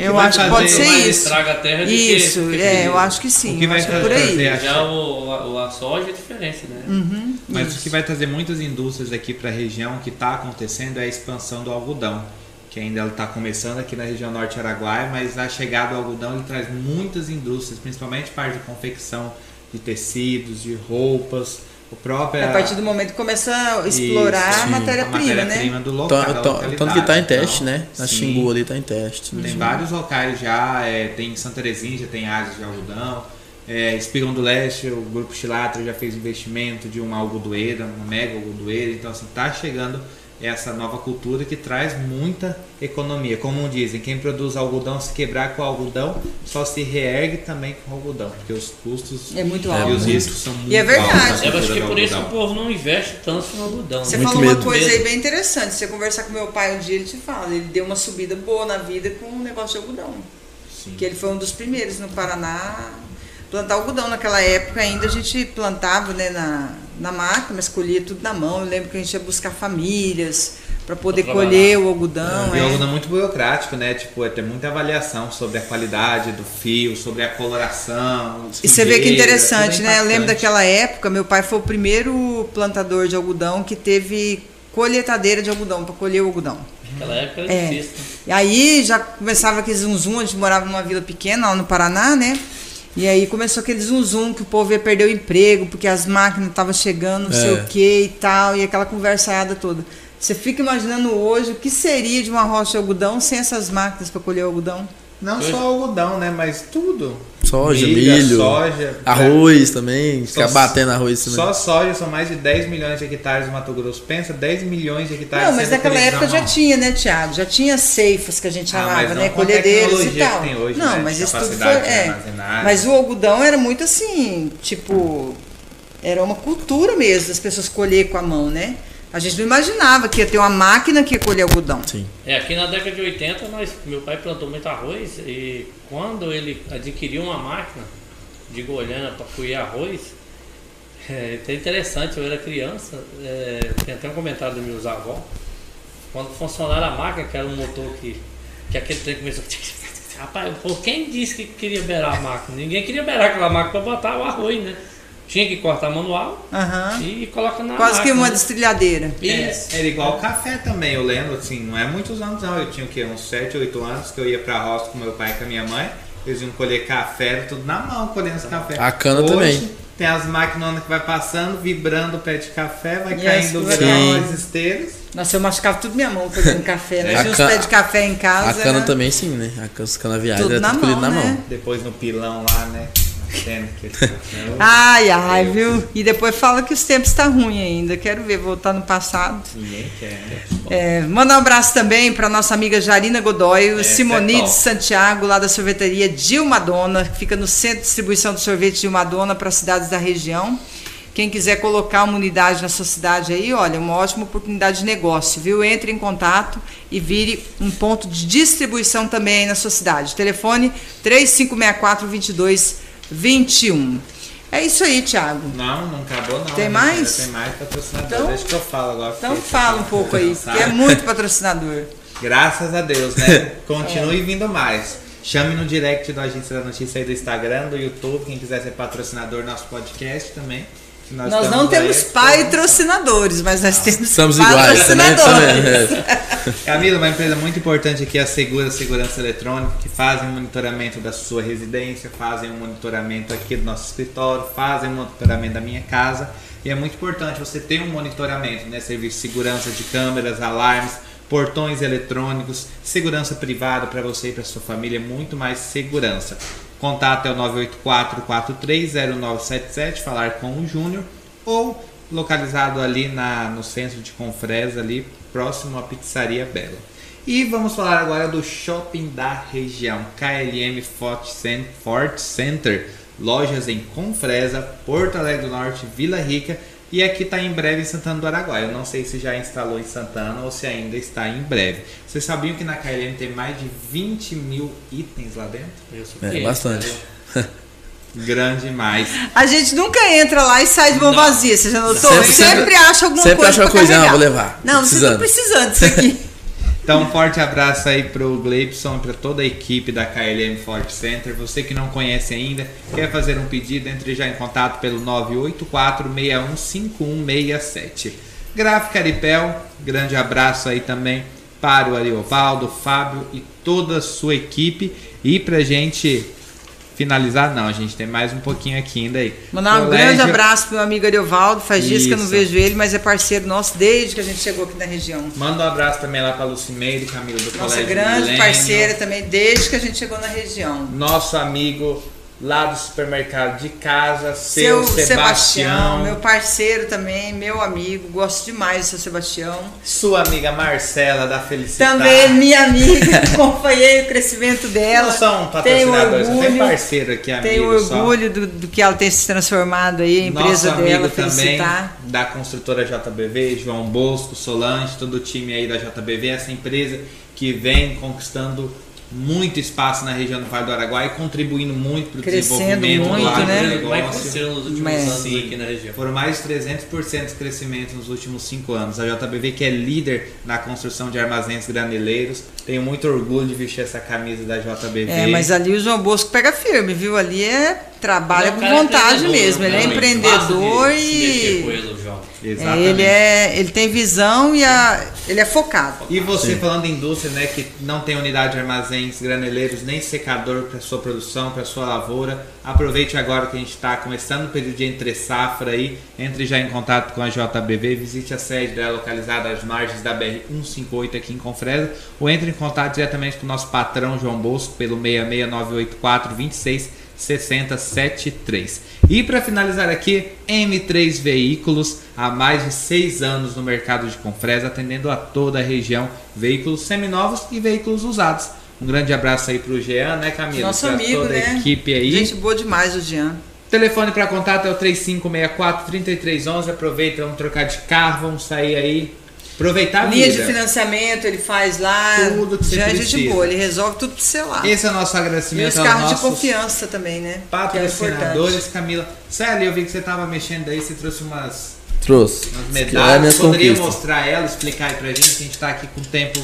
Eu acho que pode ser isso. Estraga a terra isso, que, é, eu acho que sim. O que vai trazer, por aí. Já o, o, a soja é diferente, né? Uhum, Mas isso. o que vai trazer muitas indústrias aqui para a região, que está acontecendo, é a expansão do algodão que ainda está começando aqui na região norte araguaia, mas a chegada do algodão ele traz muitas indústrias, principalmente parte de confecção de tecidos, de roupas, o próprio a partir do momento que começa a explorar Isso, a matéria-prima, matéria né? do local, tanto, tanto que está em teste, então, né? Na Xingu ali está em teste. Tem sim. vários locais já, é, tem Santa Terezinha, já tem áreas de algodão. É, Espigão do Leste, o Grupo Chilatra já fez investimento de uma algodoeira, uma mega algodoeira. Então, assim, está chegando essa nova cultura que traz muita economia. Como dizem, quem produz algodão se quebrar com algodão só se reergue também com algodão, porque os custos é muito alto, e os riscos são muito E é verdade. Eu acho que por isso o povo não investe tanto no algodão. Você muito falou medo. uma coisa aí bem interessante. Se você conversar com meu pai um dia, ele te fala, ele deu uma subida boa na vida com um negócio de algodão. Sim. Que ele foi um dos primeiros no Paraná plantar algodão. Naquela época ainda a gente plantava né, na, na máquina, mas colhia tudo na mão. Eu lembro que a gente ia buscar famílias para poder colher o algodão. É. E o algodão é muito burocrático, né? Tipo, é, tem muita avaliação sobre a qualidade do fio, sobre a coloração. E você vê que interessante, né? Eu lembro daquela época, meu pai foi o primeiro plantador de algodão que teve colheitadeira de algodão para colher o algodão. Naquela época era é. difícil. Né? E aí já começava aquele zum zum, a gente morava numa vila pequena lá no Paraná, né? E aí começou aquele zum zum que o povo ia perder o emprego, porque as máquinas estavam chegando, não é. sei o que e tal, e aquela conversada toda. Você fica imaginando hoje o que seria de uma rocha de algodão sem essas máquinas para colher o algodão? Não só algodão, né? Mas tudo. Soja, milho, milho soja, arroz também, ficar batendo arroz também. Só soja são mais de 10 milhões de hectares no Mato Grosso. Pensa, 10 milhões de hectares. Não, mas naquela época já tinha, né, Tiago? Já tinha ceifas que a gente chamava, ah, né? Colhedeiros e tal. Hoje, não, né? mas isso tudo foi. É. Mas o algodão era muito assim, tipo. Era uma cultura mesmo, das pessoas colher com a mão, né? A gente não imaginava que ia ter uma máquina que ia colher algodão. Sim. É, aqui na década de 80, nós, meu pai plantou muito arroz e quando ele adquiriu uma máquina de Goiânia para colher arroz, é, é interessante, eu era criança, é, tem até um comentário dos meus avós, quando funcionaram a máquina, que era um motor que, que aquele trem começou Rapaz, quem disse que queria beirar a máquina? Ninguém queria beirar aquela máquina para botar o arroz, né? Tinha que cortar manual Aham. e coloca na Quase que máquina, uma né? destrilhadeira. Isso. É, era igual café também, eu lembro, assim, não é muitos anos não, eu tinha o quê? Uns 7, 8 anos que eu ia pra roça com meu pai e com a minha mãe, eles iam colher café, era tudo na mão colhendo esse café. A cana Hoje, também. Tem as máquinas que vai passando, vibrando o pé de café, vai E caindo as- grãos, esteiros. Nossa, eu machucava tudo minha mão fazendo café, né? A Tinha uns ca- pés de café em casa. A cana era também sim, né? A ca- os canaviais Tudo é na tudo colhido mão, na né? mão. Depois no pilão lá, né? Café. Ai, ai, viu? E depois fala que os tempos estão tá ruins ainda. Quero ver, voltar no passado. Ninguém quer, né? É, manda um abraço também para nossa amiga Jarina Godoy, o é Simonides top. Santiago, lá da sorveteria Dilma Dona, que fica no centro de distribuição do sorvete Dilma Dona para cidades da região. Quem quiser colocar uma unidade na sua cidade aí, olha, uma ótima oportunidade de negócio, viu? Entre em contato e vire um ponto de distribuição também aí na sua cidade. Telefone 3564 2221. É isso aí, Thiago. Não, não acabou não. Tem né? mais? Tem mais patrocinador. Então- Deixa que eu falo agora. Então porque fala um pouco aí, cansado. que é muito patrocinador. Graças a Deus, né? Continue vindo mais. Chame no direct do Agência da Notícia aí do Instagram, do YouTube, quem quiser ser patrocinador do nosso podcast também. Nós, estamos não temos patrocinadores, mas nós temos Estamos iguais também. patrocinadores. também. é. Camila, uma empresa muito importante aqui é a Segura Segurança Eletrônica, que fazem o monitoramento da sua residência, fazem o monitoramento aqui do nosso escritório, fazem o monitoramento da minha casa. E é muito importante você ter um monitoramento, né? Serviço de segurança de câmeras, alarmes, portões eletrônicos, segurança privada para você e para sua família, muito mais segurança. Contato é o 984-430977, falar com o Júnior, ou localizado ali na, no centro de Confresa, ali próximo à Pizzaria Bela. E vamos falar agora do shopping da região, KLM Fort Cen- Fort Center, lojas em Confresa, Porto Alegre do Norte, Vila Rica e aqui está em breve em Santana do Araguaia. Eu não sei se já instalou em Santana ou se ainda está em breve. Vocês sabiam que na KLM tem mais de 20 mil itens lá dentro? Isso É, que bastante. Grande demais. A gente nunca entra lá e sai de mão Não. vazia, você já notou? Sempre- Sempre, sempre- acha alguma sempre coisa acha uma coisinha, carregar. ah, vou levar. Não, vocês estão precisando disso aqui. Então, um forte abraço aí pro Gleibson e para toda a equipe da KLM Ford Center. Você que não conhece ainda, quer fazer um pedido, entre já em contato pelo 984-615167. Gráfica Aripel, grande abraço aí também para o Ariovaldo, Fábio e toda a sua equipe. E pra gente finalizar, não, a gente tem mais um pouquinho aqui ainda aí. Mandar um Colégio- grande abraço pro meu amigo Ariovaldo. Faz dias que eu não Isso. vejo ele, mas é parceiro nosso desde que a gente chegou aqui na região. Manda um abraço também lá para Lucimeire, Camilo do Nossa Colégio grande Milênio. parceira também, desde que a gente chegou na região. nosso amigo lá do supermercado de casa, seu, Seu Sebastião, meu parceiro também, meu amigo, gosto demais do seu Sebastião. sua amiga Marcela da Felicidade. Também minha amiga, acompanhei o crescimento dela. Não são Tenho patrocinadores, tem orgulho, parceiro aqui, amigo. Tenho orgulho do, do que ela tem se transformado aí, a empresa Nosso dela, também felicitar. da construtora JBV, João Bosco, Solange, todo o time aí da JBV, essa empresa que vem conquistando muito espaço na região do Vale do Araguaia contribuindo muito para o Crescendo desenvolvimento muito, do né? agronegócio. Vai crescendo nos últimos É. anos Sim. aqui na região. Foram mais de 300% de crescimento nos últimos cinco anos. A JBV, que é líder na construção de armazéns graneleiros, tenho muito orgulho de vestir essa camisa da JBV. É, mas ali o João Bosco pega firme, viu? Ali é trabalha Não, com é vontade empreendedor, mesmo. Ele é empreendedor Fácil de se mexer com e ele, é, ele é, ele tem visão e a- ele é focado. E você falando em indústria, né, que não tem unidade de armazéns graneleiros nem secador para sua produção, para sua lavoura, aproveite agora que a gente está começando o período de entre safra aí, entre já em contato com a JBV, visite a sede dela localizada às margens da BR 158 aqui em Confresa, ou entre em contato diretamente com o nosso patrão João Bosco pelo 66984 26 6073. E para finalizar aqui, M3 Veículos, há mais de seis anos no mercado de Confresa, atendendo a toda a região, veículos seminovos e veículos usados. Um grande abraço aí pro Jean, né, Camila? Nosso é amigo, toda né? a equipe aí. Gente boa demais o Jean. Telefone para contato é o 3564-3311. Aproveita, vamos trocar de carro, vamos sair aí. Aproveitar a Linha de vida. financiamento ele faz lá. Tudo que você Jean é precisa. boa, ele resolve tudo pro seu lado. Esse é o nosso E agradecimento os aos carros de confiança também, né? É patrocinadores, importante. Camila. Célia, eu vi que você tava mexendo aí, você trouxe umas Trouxe. As As medalhas, minhas poderia conquistas. mostrar ela, explicar aí pra gente, que a gente tá aqui com o tempo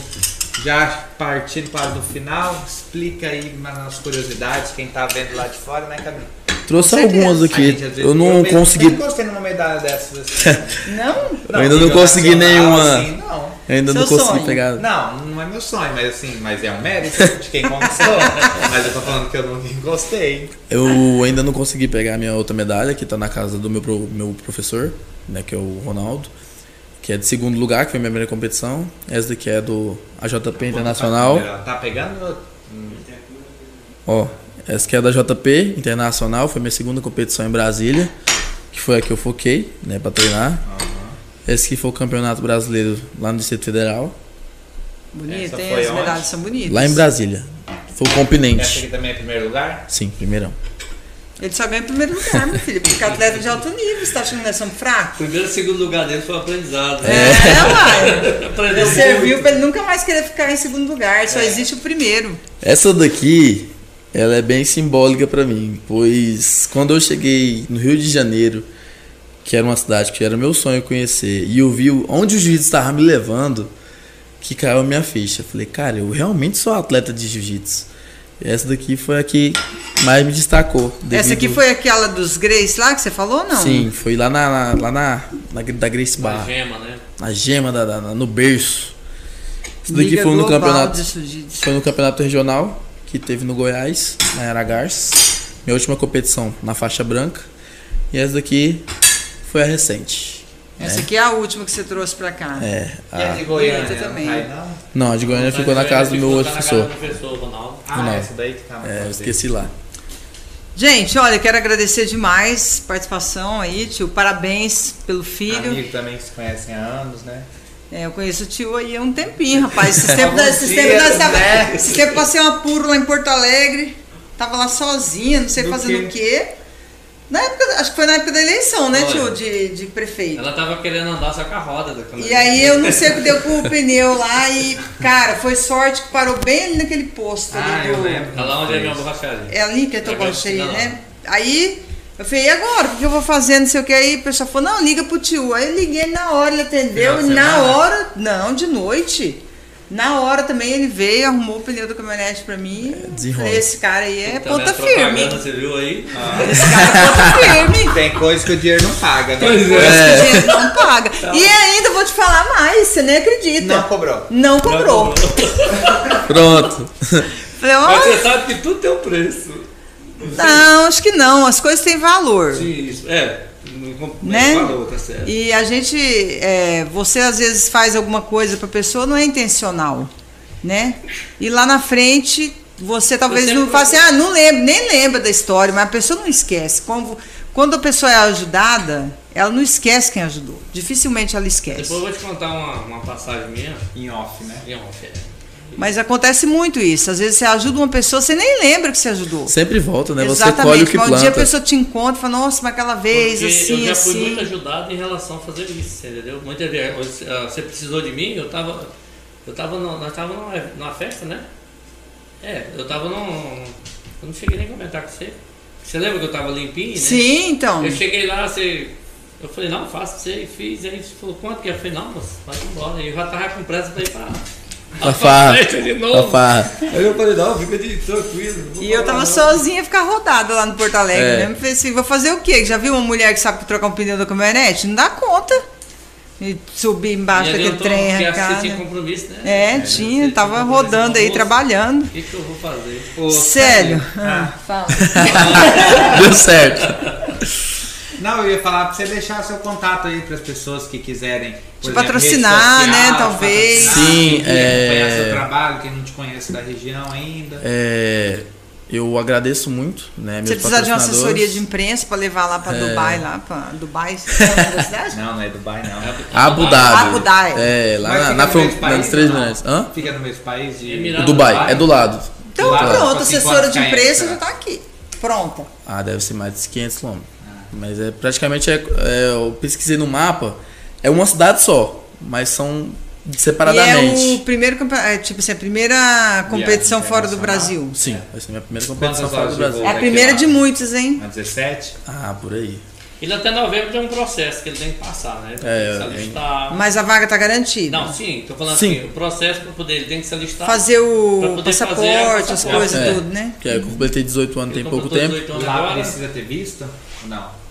já partindo quase no final, explica aí nas curiosidades, quem tá vendo lá de fora, né, Camila? Trouxe algumas A aqui. gente, Eu não mesmo consegui. nem gostei numa medalha dessas. Assim. Não? Eu ainda não consegui nenhuma. Assim, não. Eu ainda Seu não consegui sonho. pegar. Não, não é meu sonho, mas assim, mas é um mérito de quem conquistou. mas eu tô falando que eu não gostei. Eu ainda não consegui pegar a minha outra medalha, que tá na casa do meu, meu professor, né, que é o Ronaldo, que é de segundo lugar, que foi minha primeira competição. Essa daqui é do AJP Internacional. Tá pegando? Ó, essa aqui é da JP Internacional, foi minha segunda competição em Brasília, que foi a que eu foquei, né, pra treinar. Esse aqui foi o Campeonato Brasileiro lá no Distrito Federal, Bonito, Essa tem foi as onde? medalhas são bonitas. lá em Brasília. Foi o Essa Compinente. aqui também é primeiro lugar? Sim, primeirão. Ele só ganha em primeiro lugar, meu filho, porque atleta de alto nível, você tá achando que nós somos fracos? Primeiro e segundo lugar dele foi o aprendizado. É, uai. Aprendeu Serviu muito. pra ele nunca mais querer ficar em segundo lugar, só existe o primeiro. Essa daqui, ela é bem simbólica pra mim, pois quando eu cheguei no Rio de Janeiro, que era uma cidade que era meu sonho conhecer, e eu vi onde o jiu-jitsu estava me levando, que caiu a minha ficha. Eu Falei, cara, eu realmente sou atleta de jiu-jitsu. Essa daqui foi a que mais me destacou. Essa aqui foi aquela dos Grace lá que você falou, não? Sim, foi lá na, na- lá na, na da Grace Bar, gema, né? na gema da, da- no berço. Isso daqui Liga foi no campeonato foi no campeonato regional que teve no Goiás, na Aragars. Minha última competição na faixa branca. E essa daqui foi a recente. Essa aqui é a última que você trouxe pra cá. É, E a a- de Goiânia? não também. não? não, a de Goiânia Mas ficou na ele casa do meu outro na professor. Ronaldo. Ah, Não. essa daí que tá na É, eu esqueci lá. Gente, olha, quero agradecer demais a participação aí, tio. Parabéns pelo filho. Amigo também que se conhecem há anos, né? É, eu conheço o tio aí há um tempinho, rapaz. Esses tempos, Alguns esses tempos, dias, nós tava, né? esses tempos passei um apuro lá em Porto Alegre. Tava lá sozinha, não sei Do fazendo quê? o quê. Na época, acho que foi na época da eleição, né, Foi. tio? De, de prefeito. Ela tava querendo andar só com a roda. Da E aí eu não sei o que deu com o pneu lá e, cara, foi sorte que parou bem ali naquele posto Ah, ali eu do. lembro. Tá lá onde é minha borracharia. É ali que eu tô Agora, cheia, não. né? Aí eu falei, e agora? O que eu vou fazer? Não sei o que. Aí o pessoal falou, não, liga pro tio. Aí eu liguei na hora, ele atendeu. E na hora, não, de noite. Na hora também ele veio, arrumou o pneu da caminhonete pra mim. desenrola. Falei, esse cara aí é Então, ponta né, firme. Você viu aí? Esse cara é ponta firme. Tem coisa que o dinheiro não paga, né? Pois é. Coisa que o dinheiro não paga. E ainda vou te falar mais, você nem acredita. Não cobrou. Não cobrou. Pronto. Falei, Mas você sabe que tudo tem um preço. Não, acho que não. As coisas têm valor. Sim, isso. É. Não Né? falou, tá certo. E a gente, é, você às vezes faz alguma coisa pra pessoa, não é intencional, né? E lá na frente, você talvez não faça assim, ah, não lembro, nem lembra da história, mas a pessoa não esquece. Quando, quando a pessoa é ajudada, ela não esquece quem ajudou. Dificilmente ela esquece. Depois eu vou te contar uma, uma passagem minha. Em off, né? Em off, é. Mas acontece muito isso. Às vezes você ajuda uma pessoa, você nem lembra que você ajudou. Sempre volta, né? Você Exatamente. colhe o que mas um dia a planta. pessoa te encontra e fala, nossa, mas aquela vez, Porque assim, eu já fui assim. muito ajudado em relação a fazer isso, entendeu? Muitas vezes você- ah, você precisou de mim, eu tava. Eu tava no, nós tava numa, numa festa, né? É, eu tava num. Eu não cheguei nem a comentar com você. Você lembra que eu tava limpinho, né? Sim, então. Eu cheguei lá, você. Eu falei, não, faço você, fiz. Aí você falou, quanto que é? Eu falei, não, moço, vai embora. E eu já tava com pressa pra ir pra. Pra farra. Pra farra. Aí eu falei, não, fica de tranquilo. E eu tava não. sozinha ficar rodada lá no Porto Alegre, É. né? Eu falei assim, vou fazer o quê? Já viu uma mulher que sabe trocar um pneu da caminhonete? Não dá conta. E subir embaixo E daquele trem porque arrancado. você tinha compromisso, né? É, você tinha, tava rodando aí, trabalhando. O que, que eu vou fazer? Ô, Sério? Camila, Ah, fala. Deu certo. Não, eu ia falar pra você deixar seu contato aí pras pessoas que quiserem. Te exemplo, patrocinar, social, né, talvez. patrocinar, Sim, quem é- acompanhar seu trabalho, quem não te conhece da região ainda. É, eu agradeço muito, né? Meus Você precisar de uma assessoria de imprensa pra levar lá pra É. Dubai, lá pra Dubai, é? Não, não é Dubai, não. Abu Dhabi. Abu Dhabi. É, lá Mas na, na nas três não? milhões. Hã? Fica no mesmo país de. O Dubai, é do lado. Então Claro, pronto, tipo assim, assessora de imprensa né? já tá aqui. Pronta. Ah, deve ser mais de 500 quilômetros. Mas é praticamente, é, é, eu pesquisei no mapa, é uma cidade só, mas são E é separadamente. o primeiro é, tipo assim, a primeira competição fora do. Brasil. Sim, vai ser minha primeira competição fora do Brasil. É a primeira lá. de muitos, hein? A 17? Ah, por aí. Ele até novembro tem um processo que ele tem que passar, né? Ele É, que se alistar. Mas a vaga tá garantida. Não, sim, tô falando Sim. assim, o processo para poder, ele tem que se alistar. Fazer o poder passaporte, fazer a as coisas É, tudo, né? Que é, eu completei 18 anos Ele tem pouco tempo. 18 anos Lá agora. precisa ter visto? Ou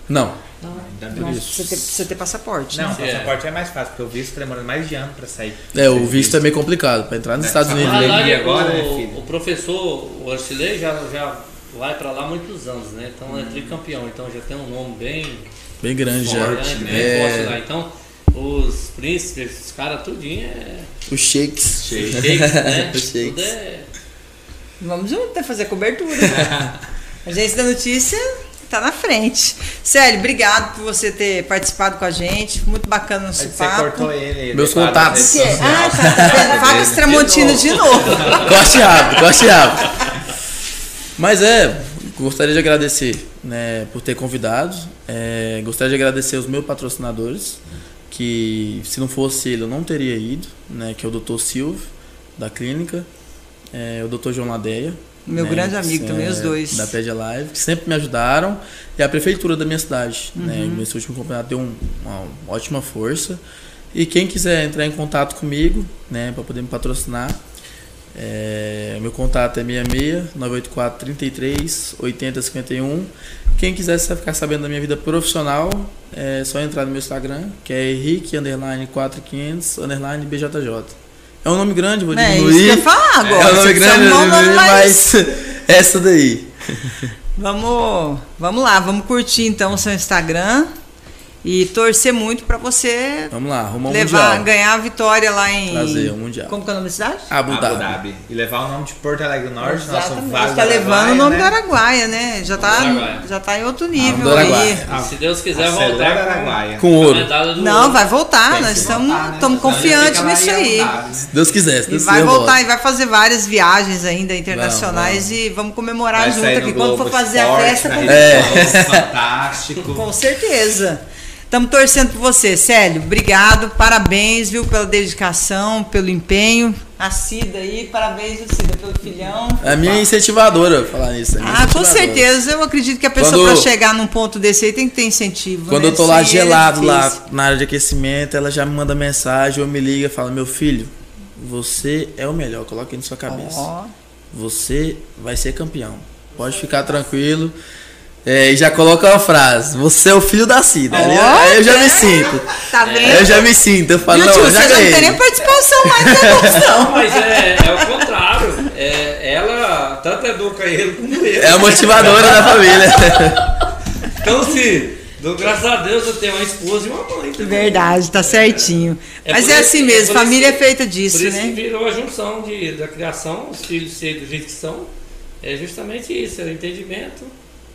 Não. Não. Não, precisa ter, precisa ter passaporte, Não, né? o passaporte é mais fácil, porque o visto demora mais de ano pra sair. É, o visto é meio complicado. Pra entrar nos É, Estados só Unidos. Verdade, agora, né, o, filho? o professor, o Arcilei, já, já vai para lá há muitos anos, né? Então é tricampeão, então já tem um nome bem Bem grande já. Forte, grande, né? bem É. forte lá. Então, os príncipes, os caras tudinho é Os shakes. Shakes. shakes, né? Os shakes. Tudo é... Vamos junto, né? Fazer cobertura. a gente da notícia tá na frente. Célio, obrigado por você ter participado com a gente. Muito bacana o nosso Aí Você papo. cortou ele. Meus contatos. Ah, tá, tá vendo? Fábio Tramontina de novo. Corte rápido, corte rápido. Mas é, gostaria de agradecer né, por ter convidado. É, gostaria de agradecer os meus patrocinadores, que se não fosse ele eu não teria ido, né, que é o Dr. Silvio, da clínica, é, o Dr. João Ladeia. Meu né, grande amigo também, é os dois. Da Pede Live, que sempre me ajudaram. E a prefeitura da minha cidade. Né, Uhum. nesse último campeonato deu um- uma ótima força. E quem quiser entrar em contato comigo, né, para poder me patrocinar, é, meu contato é 66 984 33 80 51. Quem quiser ficar sabendo da minha vida profissional, é só entrar no meu Instagram, que é Henrique underline 4500 underline BJJ. É um nome grande, vou É isso que diminuir. eu ia falar agora. É um nome grande, vou diminuir, mais- mas essa daí. Vamos, vamos lá, vamos curtir então o seu Instagram e torcer muito pra você Vamos lá, arrumar um levar, mundial. ganhar a vitória lá em. Trazer um mundial. Como que é o nome da cidade? Abu Abu Dhabi. Dhabi. E levar o nome de Porto Alegre do Norte, nosso Exatamente. Vale Tá do levando Araguaia, o nome né? do Araguaia, né? Já tá, Araguaia. já tá em outro nível do aí. Ah, Se Deus quiser, voltar Araguaia. Com ouro. Não, vai voltar, Tem nós estamos voltar, né? estamos confiantes nisso aí. Dhabi. Se Deus quiser, se E Deus vai quiser, eu voltar e volto. vai fazer várias viagens ainda internacionais Vamos, e vamos comemorar Vai junto aqui quando for fazer a festa. Com, É. Fantástico. com certeza. Estamos torcendo por você, Célio. Obrigado, parabéns, viu, pela dedicação, pelo empenho. A Cida aí, parabéns, Cida, pelo filhão. É a minha incentivadora falar nisso. é Ah, com certeza. Eu acredito que a pessoa, para chegar num ponto desse aí, tem que ter incentivo. Quando né? eu tô lá ele é gelado lá difícil. na área de aquecimento, ela já me manda mensagem, ou me liga e fala, meu filho, você é o melhor, coloque na sua cabeça. Ó, Você vai ser campeão. Pode ficar tranquilo. É, e já coloca uma frase, você é o filho da Cida. Aí, eu- aí eu já me sinto. Tá vendo? Aí eu já me sinto, eu falo, Viu, não, tio? eu já Você não tem nem ganhei. participação mais no negócio, Não, mas é, é o contrário. É, ela tanto educa ele como eu. É a motivadora da família. Então, se, dou graças a Deus, eu tenho uma esposa e uma mãe. também. Verdade, tá certinho. É Mas por é isso assim que- mesmo, por isso família que- é feita Por disso, isso que né? virou a junção de, da criação, os filhos serem do jeito que são. É justamente isso, é o entendimento.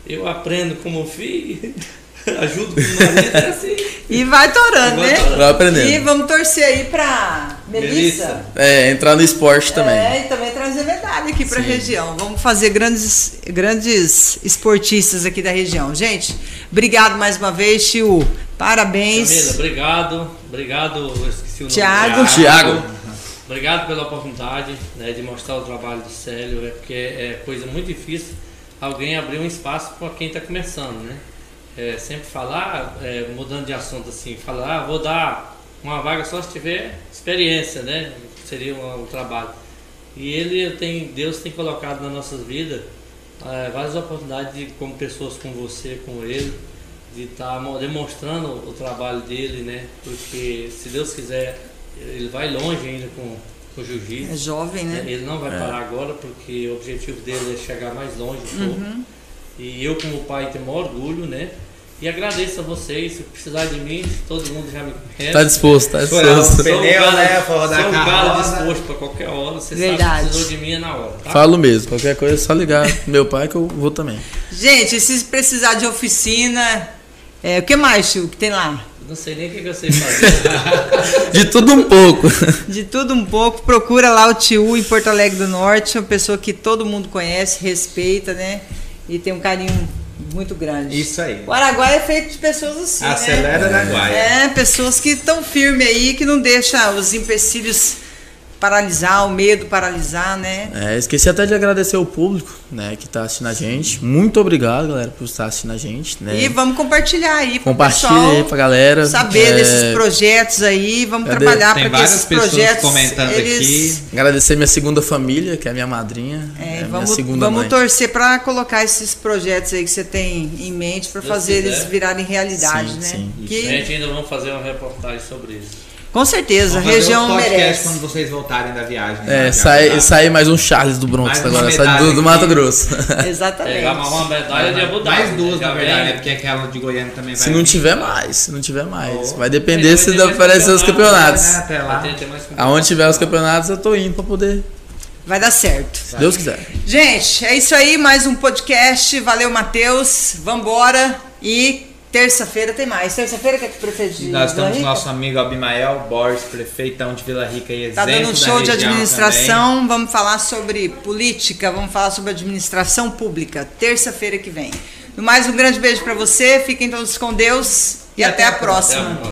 Eu aprendo como filho, ajudo com o marido, é assim. E vai torando, né? torando. Vai aprendendo. E vamos torcer aí pra Melissa. Melissa. É, entrar no esporte também. É, e também trazer medalha aqui pra Sim. região. Vamos fazer grandes, grandes esportistas aqui da região. Gente, obrigado mais uma vez, Tio. Parabéns. Camila, obrigado. Obrigado, eu esqueci o nome. Thiago. Thiago. Obrigado pela oportunidade né, de mostrar o trabalho do Célio, é porque é coisa muito difícil alguém abrir um espaço para quem está começando, né? É, sempre falar, é, mudando de assunto assim, falar, ah, vou dar uma vaga só se tiver experiência, né? Seria um, um trabalho. E ele tem, Deus tem colocado nas nossas vidas é, várias oportunidades de, como pessoas como você, como ele, de estar demonstrando o trabalho dele, né? Porque se Deus quiser, ele vai longe ainda com, o É jiu-jitsu. jovem, né? Ele não vai parar agora porque o objetivo dele é chegar mais longe um pouco. Uhum. E eu como pai tenho maior orgulho, né? E agradeço a vocês, se precisar de mim, todo mundo já me conhece. Tá disposto, tá um disposto. Sou um pneu, cara- né, pra sou um cara disposto para qualquer hora. Você Verdade. sabe que precisou de mim é na hora, tá? Falo mesmo, qualquer coisa é só ligar pro meu pai que eu vou também. Gente, se precisar de oficina, é, o que mais, Tio, que tem lá? Não sei nem o que, que eu sei fazer. De tudo um pouco. De tudo um pouco, procura lá o Tio em Porto Alegre do Norte, uma pessoa que todo mundo conhece, respeita, né? E tem um carinho muito grande. Isso aí. O Araguaia é feito de pessoas assim, né? Acelera Araguaia. É, pessoas que estão firmes aí, que não deixam os empecilhos paralisar, o medo paralisar, né? É, esqueci até de agradecer o público, né, que está assistindo a gente. Muito obrigado, galera, por estar assistindo a gente. Né? E vamos compartilhar aí pro Compartilha pessoal aí pra galera. saber É, desses projetos aí, vamos Cadê? trabalhar para que esses projetos comentando eles aqui. Agradecer minha segunda família, que é a minha madrinha. É, é a minha vamos segunda vamos mãe. torcer para colocar esses projetos aí que você tem em mente para fazer eles quiser. virarem realidade, Sim, né? sim. A Que, gente ainda vamos fazer uma reportagem sobre isso. Com certeza, a região podcast merece. quando vocês voltarem da viagem. É, né? sai, sai mais um Charles do Bronx agora, sai do, do. Mato Grosso. Exatamente. Pegar uma, medalha de Abu Dhabi. Mais duas, Já na verdade, né? Porque aquela de Goiânia também vai se não tiver mais, se não tiver mais. Oh. Vai depender se vai aparecer os campeonatos. Né, Até lá. Aonde tiver os campeonatos, eu tô indo pra poder. Vai dar certo. Se Deus quiser. Gente, é isso aí, mais um podcast. Valeu, Matheus. Vambora. E terça-feira tem mais. Terça-feira que é que prefeito de Nós Vila Rica? nosso amigo Abimael Borges, prefeitão de Vila Rica e exemplo Tá dando um show de administração. Vamos falar sobre política, vamos falar sobre administração pública. Terça-feira que vem. No mais, um grande beijo para você. Fiquem todos com Deus e, até, a próxima. Até a próxima.